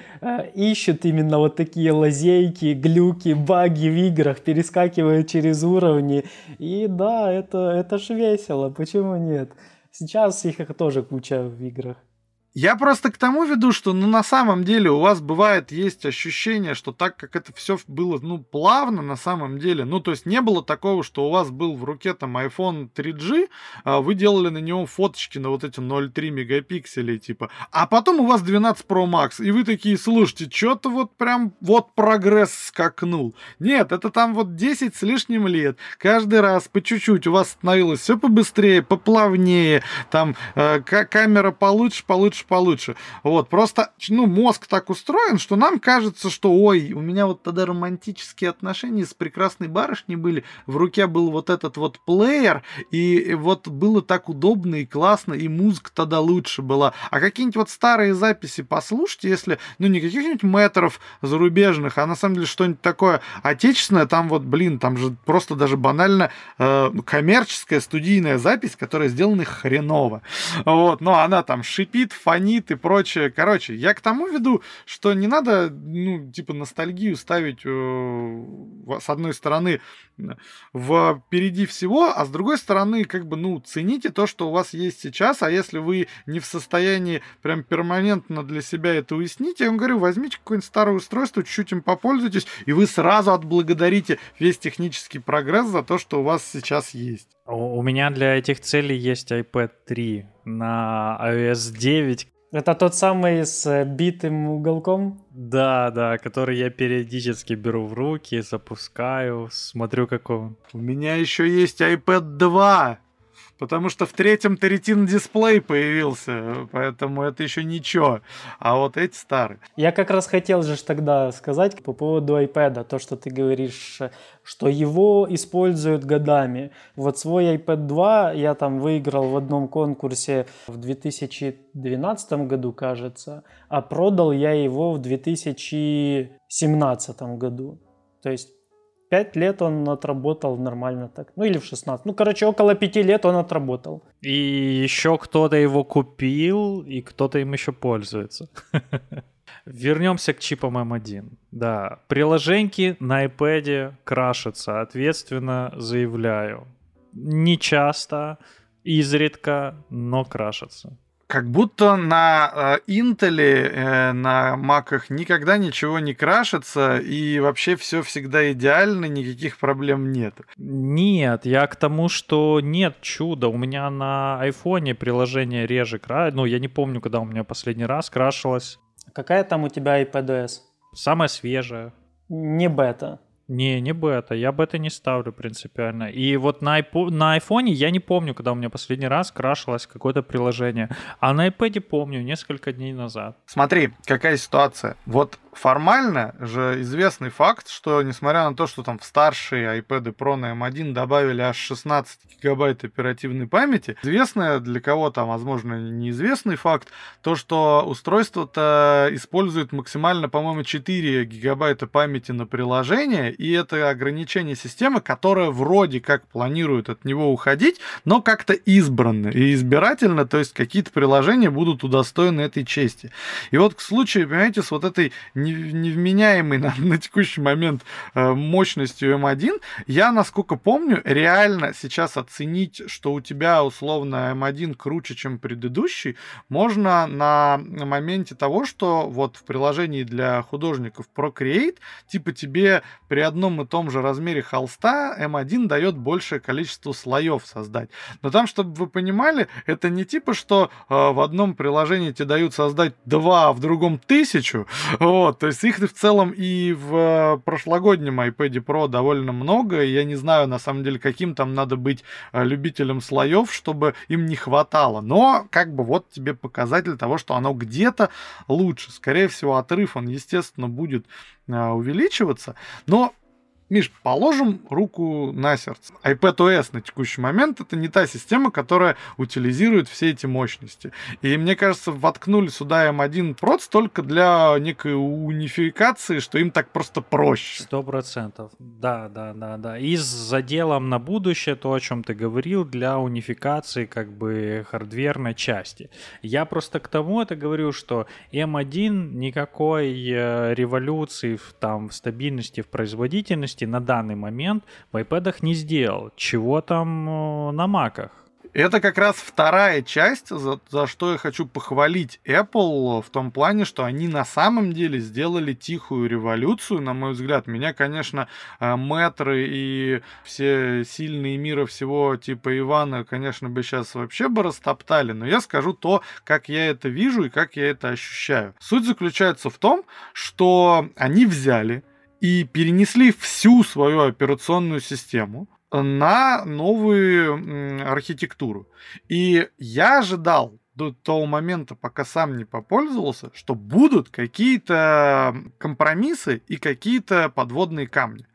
ищут именно вот такие лазейки, глюки, баги в играх, перескакивают через уровни. И да, это, это ж весело, почему нет? Сейчас их тоже куча в играх. Я просто к тому веду, что ну, на самом деле у вас бывает есть ощущение, что так как это все было ну, плавно на самом деле, ну то есть не было такого, что у вас был в руке там iPhone 3G, а вы делали на него фоточки на вот эти 0,3 мегапикселей типа, а потом у вас 12 Pro Max, и вы такие, слушайте, что-то вот прям вот прогресс скакнул. Нет, это там вот 10 с лишним лет, каждый раз по чуть-чуть у вас становилось все побыстрее, поплавнее, там э, камера получше, получше получше. Вот, просто, ну, мозг так устроен, что нам кажется, что, ой, у меня вот тогда романтические отношения с прекрасной барышней были, в руке был вот этот вот плеер, и вот было так удобно и классно, и музыка тогда лучше была. А какие-нибудь вот старые записи послушайте, если, ну, не каких-нибудь метров зарубежных, а на самом деле что-нибудь такое отечественное, там вот, блин, там же просто даже банально э, коммерческая студийная запись, которая сделана хреново. Вот, но она там шипит, фонит и прочее. Короче, я к тому веду, что не надо, ну, типа, ностальгию ставить э, с одной стороны впереди всего, а с другой стороны, как бы, ну, цените то, что у вас есть сейчас, а если вы не в состоянии прям перманентно для себя это уяснить, я вам говорю, возьмите какое-нибудь старое устройство, чуть-чуть им попользуйтесь, и вы сразу отблагодарите весь технический прогресс за то, что у вас сейчас есть. У меня для этих целей есть iPad 3 на iOS 9. Это тот самый с э, битым уголком? Да, да, который я периодически беру в руки, запускаю, смотрю, как он. У меня еще есть iPad 2. Потому что в третьем Ретин дисплей появился, поэтому это еще ничего. А вот эти старые. Я как раз хотел же тогда сказать по поводу iPad, то, что ты говоришь, что его используют годами. Вот свой iPad 2 я там выиграл в одном конкурсе в 2012 году, кажется, а продал я его в 2017 году. То есть Пять лет он отработал нормально так. Ну или в 16. Ну, короче, около пяти лет он отработал. И еще кто-то его купил, и кто-то им еще пользуется. Вернемся к чипам M1. Да, приложеньки на iPad крашатся, ответственно заявляю. Не часто, изредка, но крашатся. Как будто на э, Intel, э, на маках никогда ничего не крашится, и вообще все всегда идеально, никаких проблем нет. Нет, я к тому, что нет чуда. У меня на айфоне приложение реже крашится. Ну, я не помню, когда у меня последний раз крашилось. Какая там у тебя iPadOS? Самая свежая. Не бета. Не, не бета. Я бета не ставлю принципиально. И вот на, iPo- на айфоне я не помню, когда у меня последний раз крашилось какое-то приложение. А на iPad помню несколько дней назад. Смотри, какая ситуация. Вот формально же известный факт, что несмотря на то, что там в старшие iPad Pro на M1 добавили аж 16 гигабайт оперативной памяти, известный для кого-то, возможно, неизвестный факт, то, что устройство-то использует максимально, по-моему, 4 гигабайта памяти на приложение, и это ограничение системы, которая вроде как планирует от него уходить, но как-то избранно и избирательно, то есть какие-то приложения будут удостоены этой чести. И вот к случаю, понимаете, с вот этой невменяемой на, на текущий момент э, мощностью M1, я, насколько помню, реально сейчас оценить, что у тебя условно M1 круче, чем предыдущий, можно на моменте того, что вот в приложении для художников Procreate, типа тебе при одном и том же размере холста M1 дает большее количество слоев создать. Но там, чтобы вы понимали, это не типа, что э, в одном приложении тебе дают создать два, а в другом тысячу. Вот, то есть их в целом и в э, прошлогоднем iPad Pro довольно много. Я не знаю, на самом деле, каким там надо быть э, любителем слоев, чтобы им не хватало. Но, как бы, вот тебе показатель того, что оно где-то лучше. Скорее всего, отрыв, он, естественно, будет э, увеличиваться. Но Миш, положим руку на сердце. iPadOS на текущий момент это не та система, которая утилизирует все эти мощности. И мне кажется, воткнули сюда M1 проц только для некой унификации, что им так просто проще. Сто процентов. Да, да, да, да. И с заделом на будущее, то, о чем ты говорил, для унификации как бы хардверной части. Я просто к тому это говорю, что M1 никакой э, революции в, там, в стабильности, в производительности мощности на данный момент в iPad не сделал. Чего там э, на маках? Это как раз вторая часть, за, за что я хочу похвалить Apple в том плане, что они на самом деле сделали тихую революцию, на мой взгляд. Меня, конечно, э, метры и все сильные мира всего типа Ивана, конечно, бы сейчас вообще бы растоптали, но я скажу то, как я это вижу и как я это ощущаю. Суть заключается в том, что они взяли и перенесли всю свою операционную систему на новую архитектуру. И я ожидал до того момента, пока сам не попользовался, что будут какие-то компромиссы и какие-то подводные камни.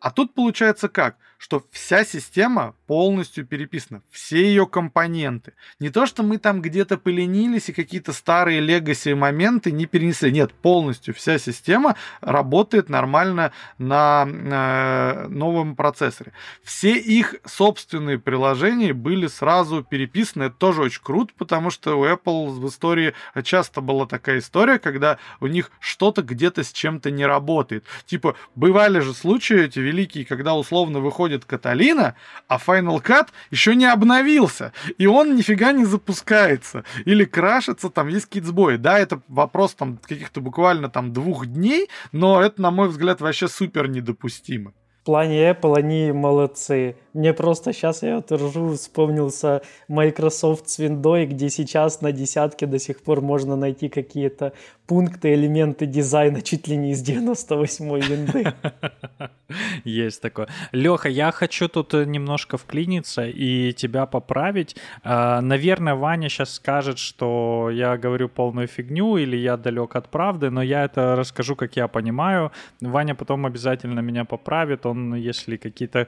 А тут получается как? Что вся система полностью переписана, все ее компоненты. Не то, что мы там где-то поленились и какие-то старые легаси моменты не перенесли. Нет, полностью вся система работает нормально на э, новом процессоре. Все их собственные приложения были сразу переписаны. Это тоже очень круто, потому что у Apple в истории часто была такая история, когда у них что-то где-то с чем-то не работает. Типа, бывали же случаи эти великие, когда условно выходит выходит Каталина, а Final Cut еще не обновился, и он нифига не запускается. Или крашится, там есть какие-то сбои. Да, это вопрос там каких-то буквально там двух дней, но это, на мой взгляд, вообще супер недопустимо плане Apple они молодцы. Мне просто сейчас я отражу, вспомнился Microsoft с Windows, где сейчас на десятке до сих пор можно найти какие-то пункты, элементы дизайна чуть ли не из 98-й винды. Есть такое. Леха, я хочу тут немножко вклиниться и тебя поправить. А, наверное, Ваня сейчас скажет, что я говорю полную фигню или я далек от правды, но я это расскажу, как я понимаю. Ваня потом обязательно меня поправит. Он, если какие-то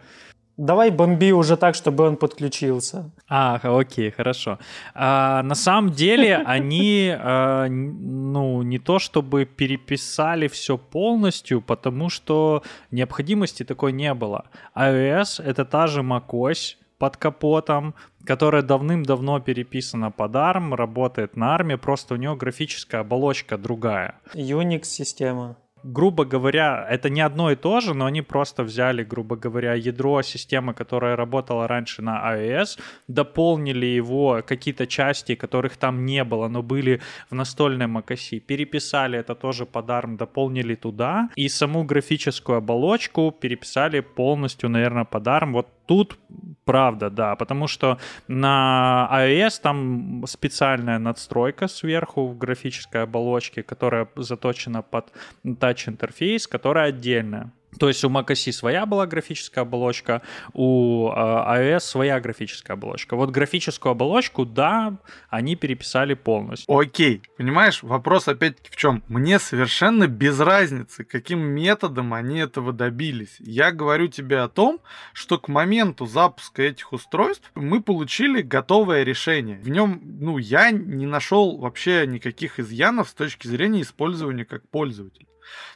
Давай бомби уже так, чтобы он подключился. А, окей, хорошо. А, на самом деле они, а, ну, не то чтобы переписали все полностью, потому что необходимости такой не было. iOS — это та же macOS под капотом, которая давным-давно переписана под ARM, работает на ARM, просто у нее графическая оболочка другая. Unix-система грубо говоря, это не одно и то же, но они просто взяли, грубо говоря, ядро системы, которая работала раньше на iOS, дополнили его какие-то части, которых там не было, но были в настольной macOS, переписали это тоже под ARM, дополнили туда, и саму графическую оболочку переписали полностью, наверное, под ARM. Вот тут правда, да, потому что на iOS там специальная надстройка сверху в графической оболочке, которая заточена под тач-интерфейс, которая отдельная. То есть у macOS своя была графическая оболочка, у э, iOS своя графическая оболочка. Вот графическую оболочку, да, они переписали полностью. Окей, понимаешь, вопрос опять-таки в чем? Мне совершенно без разницы, каким методом они этого добились. Я говорю тебе о том, что к моменту запуска этих устройств мы получили готовое решение. В нем, ну, я не нашел вообще никаких изъянов с точки зрения использования как пользователь.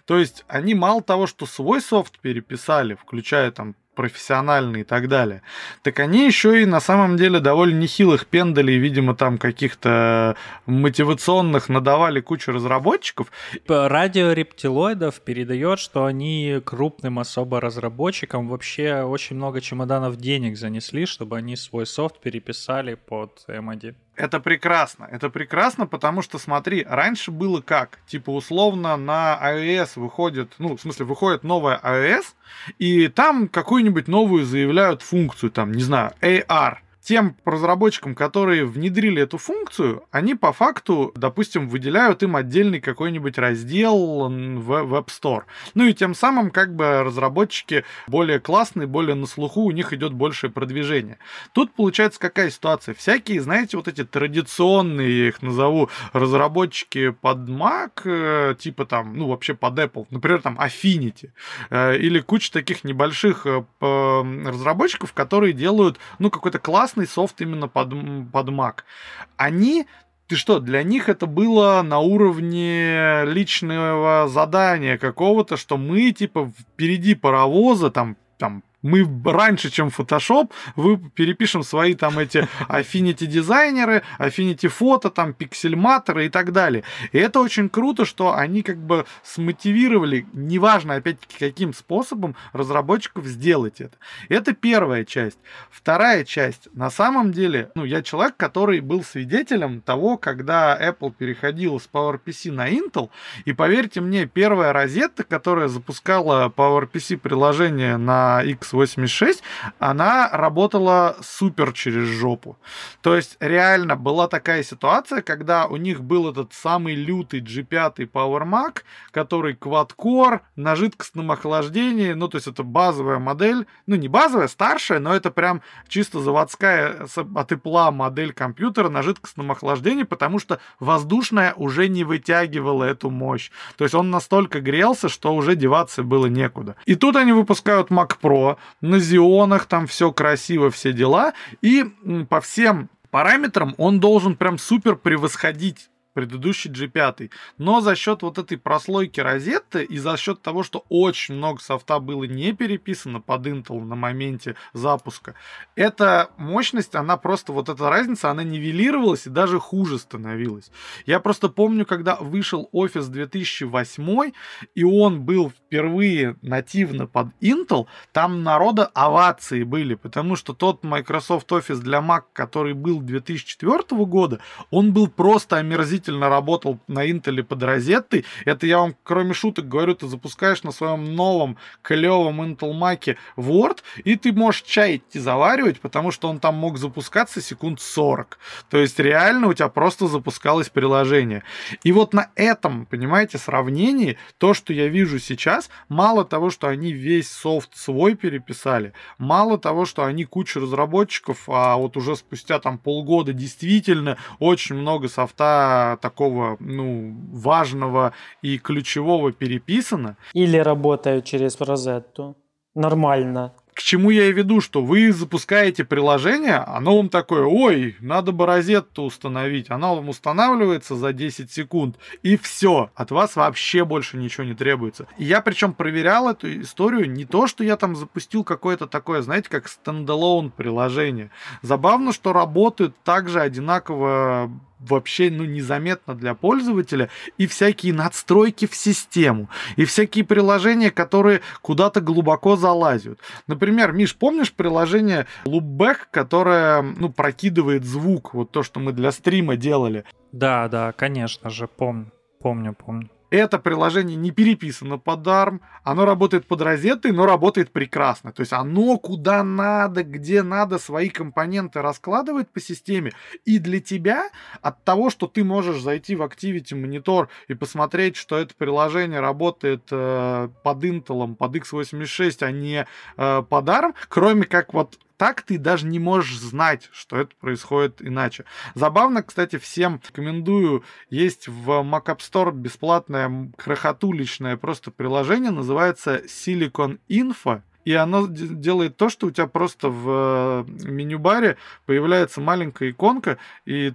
То есть они мало того, что свой софт переписали, включая там профессиональные и так далее, так они еще и на самом деле довольно нехилых пендалей, видимо, там каких-то мотивационных надавали кучу разработчиков. Радио рептилоидов передает, что они крупным особо разработчикам вообще очень много чемоданов денег занесли, чтобы они свой софт переписали под M1. Это прекрасно. Это прекрасно, потому что, смотри, раньше было как? Типа, условно, на iOS выходит, ну, в смысле, выходит новая iOS, и там какую-нибудь новую заявляют функцию, там, не знаю, AR тем разработчикам, которые внедрили эту функцию, они по факту, допустим, выделяют им отдельный какой-нибудь раздел в Web Store. Ну и тем самым как бы разработчики более классные, более на слуху, у них идет большее продвижение. Тут получается какая ситуация? Всякие, знаете, вот эти традиционные, я их назову, разработчики под Mac, э, типа там, ну вообще под Apple, например, там Affinity, э, или куча таких небольших э, разработчиков, которые делают, ну, какой-то класс классный софт именно под, под Mac. Они ты что, для них это было на уровне личного задания какого-то, что мы, типа, впереди паровоза, там, там, мы раньше, чем Photoshop, вы перепишем свои там эти Affinity дизайнеры, Affinity фото, там, пиксельматоры и так далее. И это очень круто, что они как бы смотивировали, неважно, опять-таки, каким способом, разработчиков сделать это. Это первая часть. Вторая часть. На самом деле, ну, я человек, который был свидетелем того, когда Apple переходил с PowerPC на Intel, и поверьте мне, первая розетка, которая запускала PowerPC приложение на X 86, она работала супер через жопу. То есть реально была такая ситуация, когда у них был этот самый лютый G5 Power Mac, который quad-core на жидкостном охлаждении, ну то есть это базовая модель, ну не базовая, старшая, но это прям чисто заводская от Apple модель компьютера на жидкостном охлаждении, потому что воздушная уже не вытягивала эту мощь. То есть он настолько грелся, что уже деваться было некуда. И тут они выпускают Mac Pro, на зионах там все красиво, все дела. И по всем параметрам он должен прям супер превосходить предыдущий G5. Но за счет вот этой прослойки розетты и за счет того, что очень много софта было не переписано под Intel на моменте запуска, эта мощность, она просто, вот эта разница, она нивелировалась и даже хуже становилась. Я просто помню, когда вышел Office 2008, и он был впервые нативно под Intel, там народа овации были, потому что тот Microsoft Office для Mac, который был 2004 года, он был просто омерзительный действительно работал на Intel под розеттой, это я вам, кроме шуток, говорю, ты запускаешь на своем новом клевом Intel Mac Word, и ты можешь чай идти заваривать, потому что он там мог запускаться секунд 40. То есть реально у тебя просто запускалось приложение. И вот на этом, понимаете, сравнении, то, что я вижу сейчас, мало того, что они весь софт свой переписали, мало того, что они кучу разработчиков, а вот уже спустя там полгода действительно очень много софта такого, ну, важного и ключевого переписано. Или работают через розетту. Нормально. К чему я и веду, что вы запускаете приложение, оно вам такое, ой, надо бы розетту установить, оно вам устанавливается за 10 секунд, и все, от вас вообще больше ничего не требуется. И я причем проверял эту историю не то, что я там запустил какое-то такое, знаете, как стендалон приложение. Забавно, что работают также одинаково вообще ну, незаметно для пользователя, и всякие надстройки в систему, и всякие приложения, которые куда-то глубоко залазят. Например, Миш, помнишь приложение Loopback, которое ну, прокидывает звук, вот то, что мы для стрима делали? Да, да, конечно же, помню, помню, помню. Это приложение не переписано под ARM, оно работает под розетой, но работает прекрасно. То есть оно куда надо, где надо свои компоненты раскладывает по системе. И для тебя от того, что ты можешь зайти в Activity Monitor и посмотреть, что это приложение работает э, под Intel, под x86, а не э, под ARM, кроме как вот так ты даже не можешь знать, что это происходит иначе. Забавно, кстати, всем рекомендую. Есть в Mac App Store бесплатное крохотуличное просто приложение, называется Silicon Info. И оно делает то, что у тебя просто в э, меню-баре появляется маленькая иконка и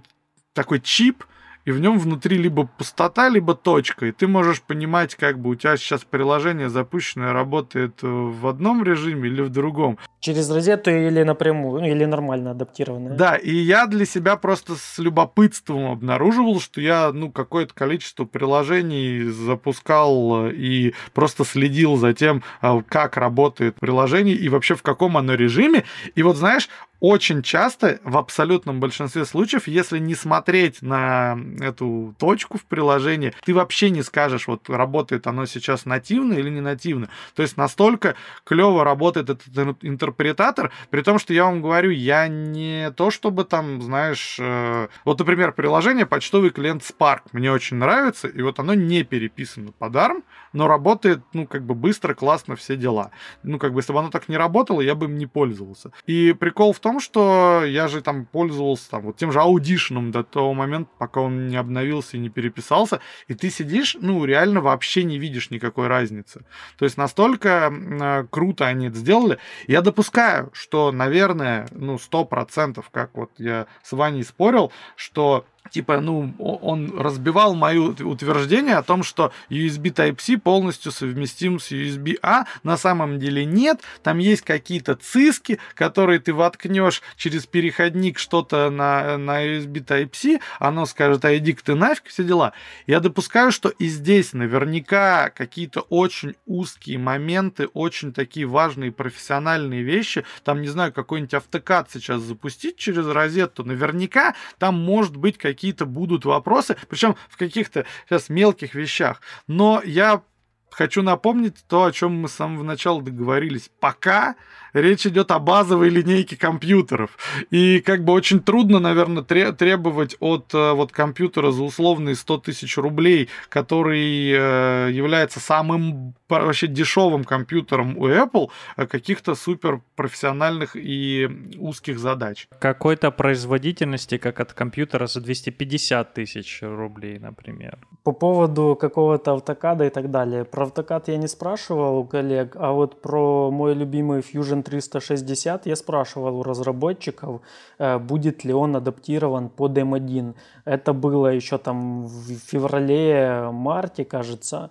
такой чип, и в нем внутри либо пустота, либо точка, и ты можешь понимать, как бы у тебя сейчас приложение запущенное работает э, в одном режиме или в другом. Через розету или напрямую, ну, или нормально адаптированное. Да, и я для себя просто с любопытством обнаруживал, что я, ну, какое-то количество приложений запускал э, и просто следил за тем, э, как работает приложение и вообще в каком оно режиме. И вот, знаешь, очень часто, в абсолютном большинстве случаев, если не смотреть на эту точку в приложении, ты вообще не скажешь, вот работает оно сейчас нативно или не нативно. То есть настолько клево работает этот интерпретатор, при том, что я вам говорю, я не то чтобы там, знаешь, э, вот, например, приложение почтовый клиент Spark мне очень нравится, и вот оно не переписано под ARM, но работает, ну, как бы быстро, классно, все дела. Ну, как бы, если бы оно так не работало, я бы им не пользовался. И прикол в том, что я же там пользовался там вот тем же Audition до того момента, пока он не обновился и не переписался, и ты сидишь, ну, реально вообще не видишь никакой разницы. То есть настолько э, круто они это сделали. Я допускаю, что, наверное, ну, сто процентов, как вот я с Ваней спорил, что типа, ну, он разбивал мое утверждение о том, что USB Type-C полностью совместим с USB-A. На самом деле нет. Там есть какие-то циски, которые ты воткнешь через переходник что-то на, на USB Type-C, оно скажет, а иди ты нафиг, все дела. Я допускаю, что и здесь наверняка какие-то очень узкие моменты, очень такие важные профессиональные вещи. Там, не знаю, какой-нибудь автокад сейчас запустить через розетту. Наверняка там может быть какие какие-то будут вопросы, причем в каких-то сейчас мелких вещах. Но я хочу напомнить то, о чем мы с самого начала договорились. Пока речь идет о базовой линейке компьютеров. И как бы очень трудно, наверное, требовать от э, вот компьютера за условные 100 тысяч рублей, который э, является самым вообще дешевым компьютером у Apple, э, каких-то супер профессиональных и узких задач. Какой-то производительности, как от компьютера за 250 тысяч рублей, например. По поводу какого-то автокада и так далее. Про автокад я не спрашивал у коллег, а вот про мой любимый Fusion Fusion 360 я спрашивал у разработчиков, э, будет ли он адаптирован под M1. Это было еще там в феврале-марте, кажется.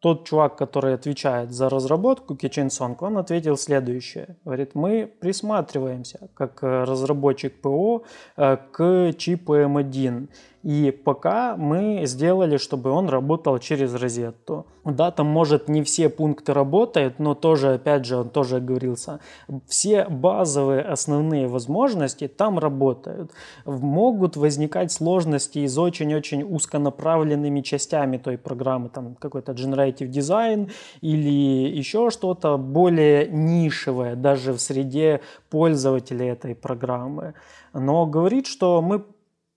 Тот чувак, который отвечает за разработку Kitchen Song, он ответил следующее. Говорит, мы присматриваемся как разработчик ПО э, к чипу M1. И пока мы сделали, чтобы он работал через розетту. Да, там может не все пункты работают, но тоже, опять же, он тоже оговорился, все базовые основные возможности там работают. Могут возникать сложности из очень-очень узконаправленными частями той программы, там какой-то generative design или еще что-то более нишевое, даже в среде пользователей этой программы. Но говорит, что мы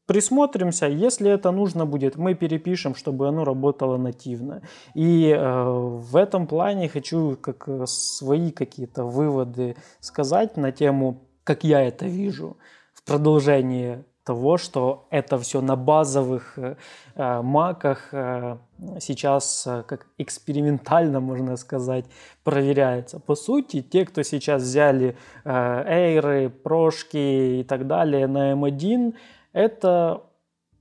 присмотримся, если это нужно будет, мы перепишем, чтобы оно работало нативно. И э, в этом плане хочу как э, свои какие-то выводы сказать на тему, как я это вижу в продолжении того, что это все на базовых э, э, маках э, сейчас э, как экспериментально, можно сказать, проверяется. По сути, те, кто сейчас взяли э, эйры, прошки и так далее на M1, это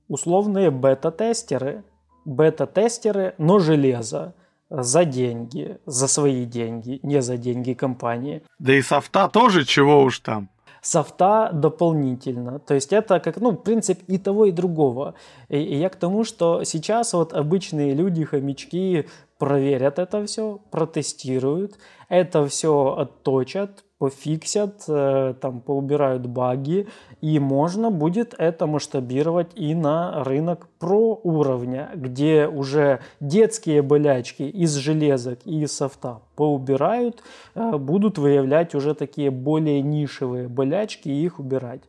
условные бета-тестеры. Бета-тестеры, но железо за деньги, за свои деньги, не за деньги компании. Да и софта тоже, чего уж там. Софта дополнительно. То есть это как, ну, принцип и того, и другого. И, и я к тому, что сейчас вот обычные люди, хомячки, проверят это все, протестируют, это все отточат, пофиксят, э, там, поубирают баги, и можно будет это масштабировать и на рынок про уровня, где уже детские болячки из железок и софта поубирают, э, будут выявлять уже такие более нишевые болячки и их убирать.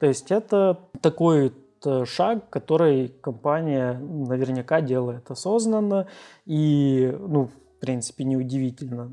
То есть это такой э, шаг, который компания наверняка делает осознанно и, ну, в принципе, неудивительно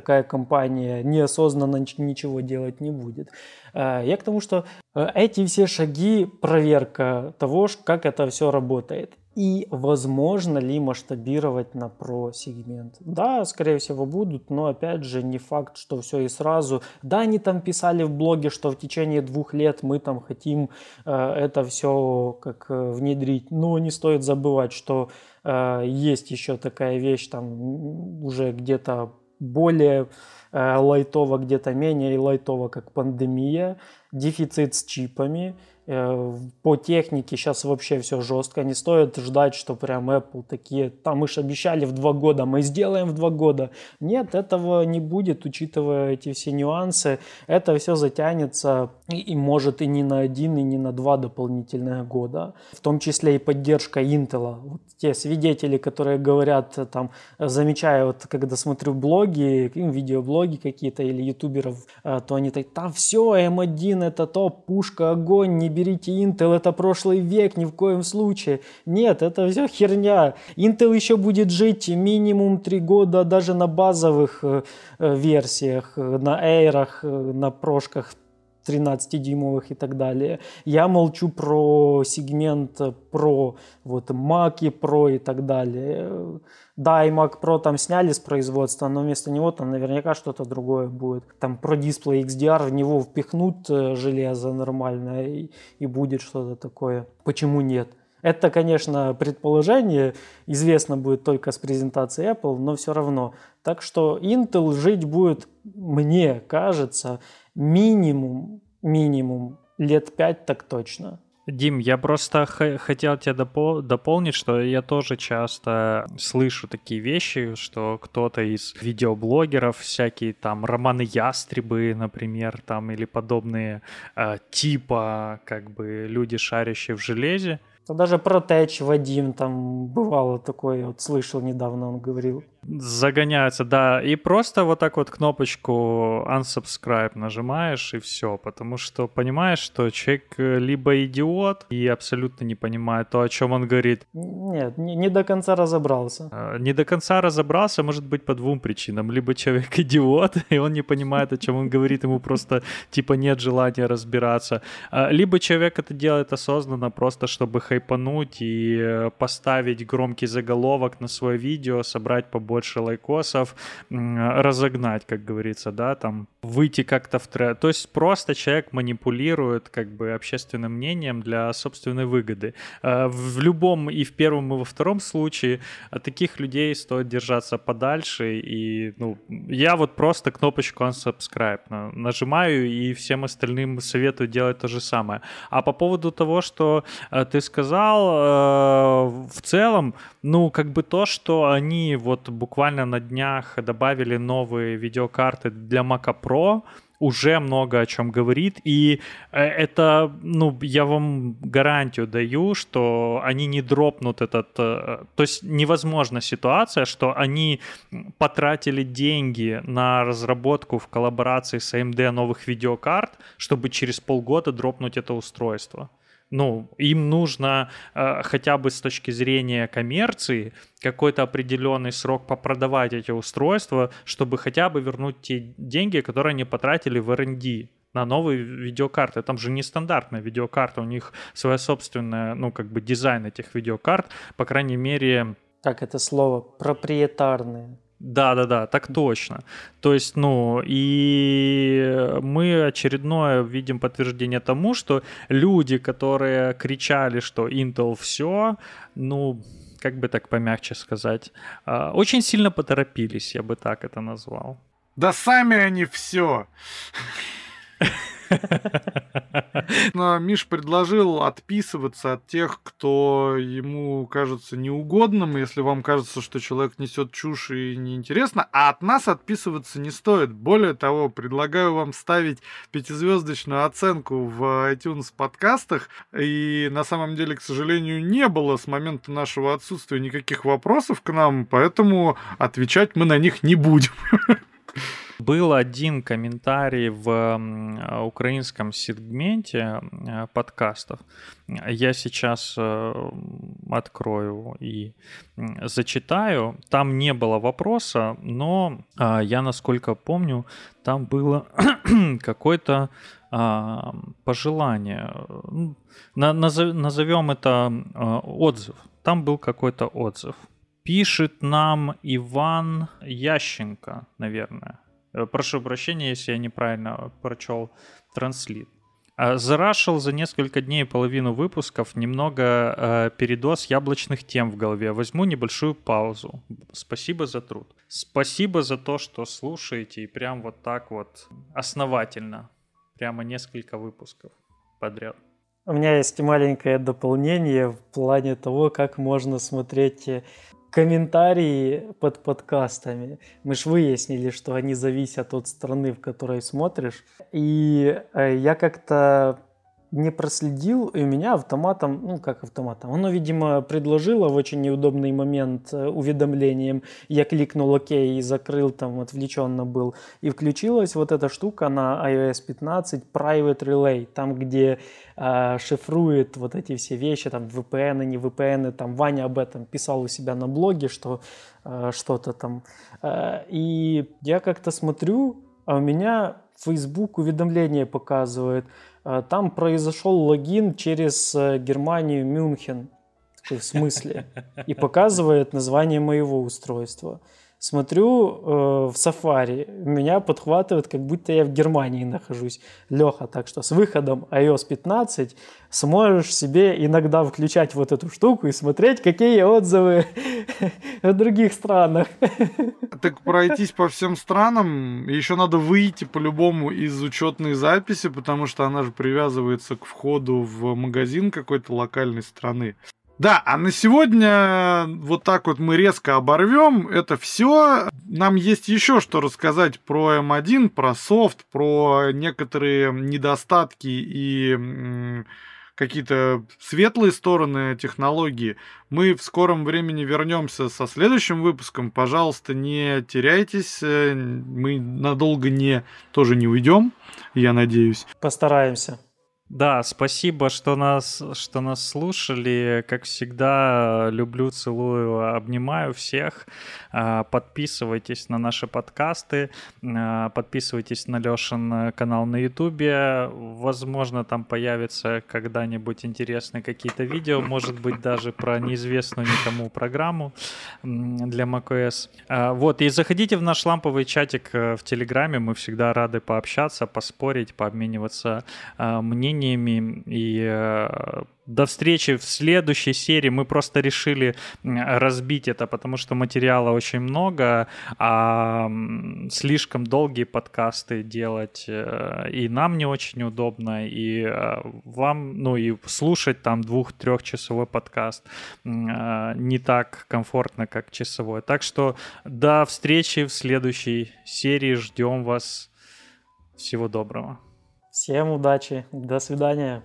такая компания неосознанно ничего делать не будет. Э, я к тому, что э, эти все шаги – проверка того, как это все работает. И возможно ли масштабировать на про-сегмент? Да, скорее всего будут, но опять же не факт, что все и сразу. Да, они там писали в блоге, что в течение двух лет мы там хотим э, это все как э, внедрить. Но не стоит забывать, что э, есть еще такая вещь там уже где-то более э, лайтово, где-то менее лайтово, как пандемия, дефицит с чипами, по технике сейчас вообще все жестко. Не стоит ждать, что прям Apple такие, там мы же обещали в два года, мы сделаем в два года. Нет, этого не будет, учитывая эти все нюансы. Это все затянется и, и может и не на один, и не на два дополнительных года. В том числе и поддержка Intel. Вот те свидетели, которые говорят, там, замечаю, вот когда смотрю блоги, видеоблоги какие-то или ютуберов, э, то они так, там все, M1 это топ, пушка, огонь, не берите Intel, это прошлый век, ни в коем случае. Нет, это все херня. Intel еще будет жить минимум 3 года даже на базовых э, э, версиях, э, на эйрах, на прошках 13-дюймовых и так далее. Я молчу про сегмент про вот Mac Pro и так далее. Да, и Mac Pro там сняли с производства, но вместо него там наверняка что-то другое будет. Там про дисплей XDR в него впихнут э, железо нормальное и, и будет что-то такое. Почему нет? Это, конечно, предположение, известно будет только с презентации Apple, но все равно. Так что Intel жить будет, мне кажется, минимум, минимум лет пять так точно. Дим, я просто хотел тебя допол- дополнить, что я тоже часто слышу такие вещи, что кто-то из видеоблогеров, всякие там романы ястребы, например, там или подобные э, типа как бы люди, шарящие в железе, даже про Тэч Вадим там бывало такое, вот слышал недавно, он говорил. Загоняется, да, и просто вот так вот кнопочку unsubscribe нажимаешь и все, потому что понимаешь, что человек э, либо идиот и абсолютно не понимает то, о чем он говорит. Нет, не, не до конца разобрался. А, не до конца разобрался, может быть, по двум причинам. Либо человек идиот, и он не понимает, о чем он говорит, ему просто типа нет желания разбираться. А, либо человек это делает осознанно, просто чтобы хайпануть и э, поставить громкий заголовок на свое видео, собрать побольше побольше лайкосов, разогнать, как говорится, да, там выйти как-то в тренд. То есть просто человек манипулирует как бы общественным мнением для собственной выгоды. Э, в любом и в первом, и во втором случае от таких людей стоит держаться подальше. И, ну, я вот просто кнопочку unsubscribe нажимаю и всем остальным советую делать то же самое. А по поводу того, что э, ты сказал, э, в целом, ну, как бы то, что они вот буквально на днях добавили новые видеокарты для Mac Pro, уже много о чем говорит, и э, это, ну, я вам гарантию даю, что они не дропнут этот, э, то есть невозможна ситуация, что они потратили деньги на разработку в коллаборации с AMD новых видеокарт, чтобы через полгода дропнуть это устройство ну, им нужно э, хотя бы с точки зрения коммерции какой-то определенный срок попродавать эти устройства, чтобы хотя бы вернуть те деньги, которые они потратили в R&D на новые видеокарты. Там же нестандартная видеокарта, у них своя собственная, ну, как бы дизайн этих видеокарт, по крайней мере... Как это слово? Проприетарные. Да, да, да, так точно. То есть, ну, и мы очередное видим подтверждение тому, что люди, которые кричали, что Intel все, ну, как бы так помягче сказать, а, очень сильно поторопились, я бы так это назвал. Да сами они все. Миш предложил отписываться от тех, кто ему кажется неугодным, если вам кажется, что человек несет чушь и неинтересно, а от нас отписываться не стоит. Более того, предлагаю вам ставить пятизвездочную оценку в iTunes подкастах, и на самом деле, к сожалению, не было с момента нашего отсутствия никаких вопросов к нам, поэтому отвечать мы на них не будем. Был один комментарий в украинском сегменте э, подкастов. Я сейчас э, открою и зачитаю. Там не было вопроса, но а, я, насколько помню, там было какое-то а, пожелание. Назовем это отзыв. Там был какой-то отзыв. Пишет нам Иван Ященко, наверное. Э, прошу прощения, если я неправильно прочел транслит. А, зарашил за несколько дней половину выпусков, немного э, передоз яблочных тем в голове. Возьму небольшую паузу. Спасибо за труд. Спасибо за то, что слушаете и прям вот так вот основательно. Прямо несколько выпусков подряд. У меня есть маленькое дополнение в плане того, как можно смотреть э, комментарии под подкастами. Мы же выяснили, что они зависят от страны, в которой смотришь. И э, я как-то не проследил, и у меня автоматом, ну как автоматом, оно, видимо, предложило в очень неудобный момент э, уведомлением. Я кликнул ОК и закрыл, там отвлеченно был. И включилась вот эта штука на iOS 15 Private Relay, там, где э, шифрует вот эти все вещи, там VPN, не VPN, там Ваня об этом писал у себя на блоге, что э, что-то там. Э, и я как-то смотрю, а у меня Facebook уведомление показывает – там произошел логин через э, Германию Мюнхен. В смысле? И показывает название моего устройства. Смотрю э, в Safari, меня подхватывает, как будто я в Германии нахожусь. Леха, так что с выходом iOS 15 сможешь себе иногда включать вот эту штуку и смотреть, какие отзывы в других странах. Так пройтись по всем странам, еще надо выйти по-любому из учетной записи, потому что она же привязывается к входу в магазин какой-то локальной страны. Да, а на сегодня вот так вот мы резко оборвем это все. Нам есть еще что рассказать про M1, про софт, про некоторые недостатки и какие-то светлые стороны технологии. Мы в скором времени вернемся со следующим выпуском. Пожалуйста, не теряйтесь. Мы надолго не тоже не уйдем, я надеюсь. Постараемся. Да, спасибо, что нас, что нас слушали. Как всегда, люблю, целую, обнимаю всех. А, подписывайтесь на наши подкасты, а, подписывайтесь на Лешин канал на Ютубе. Возможно, там появятся когда-нибудь интересные какие-то видео, может быть, даже про неизвестную никому программу для macOS. Вот, и заходите в наш ламповый чатик э, в Телеграме, мы всегда рады пообщаться, поспорить, пообмениваться мнениями и э, до встречи в следующей серии. Мы просто решили разбить это, потому что материала очень много, а слишком долгие подкасты делать э, и нам не очень удобно, и э, вам, ну и слушать там двух-трехчасовой подкаст э, не так комфортно, как часовой. Так что до встречи в следующей серии. Ждем вас. Всего доброго. Всем удачи. До свидания.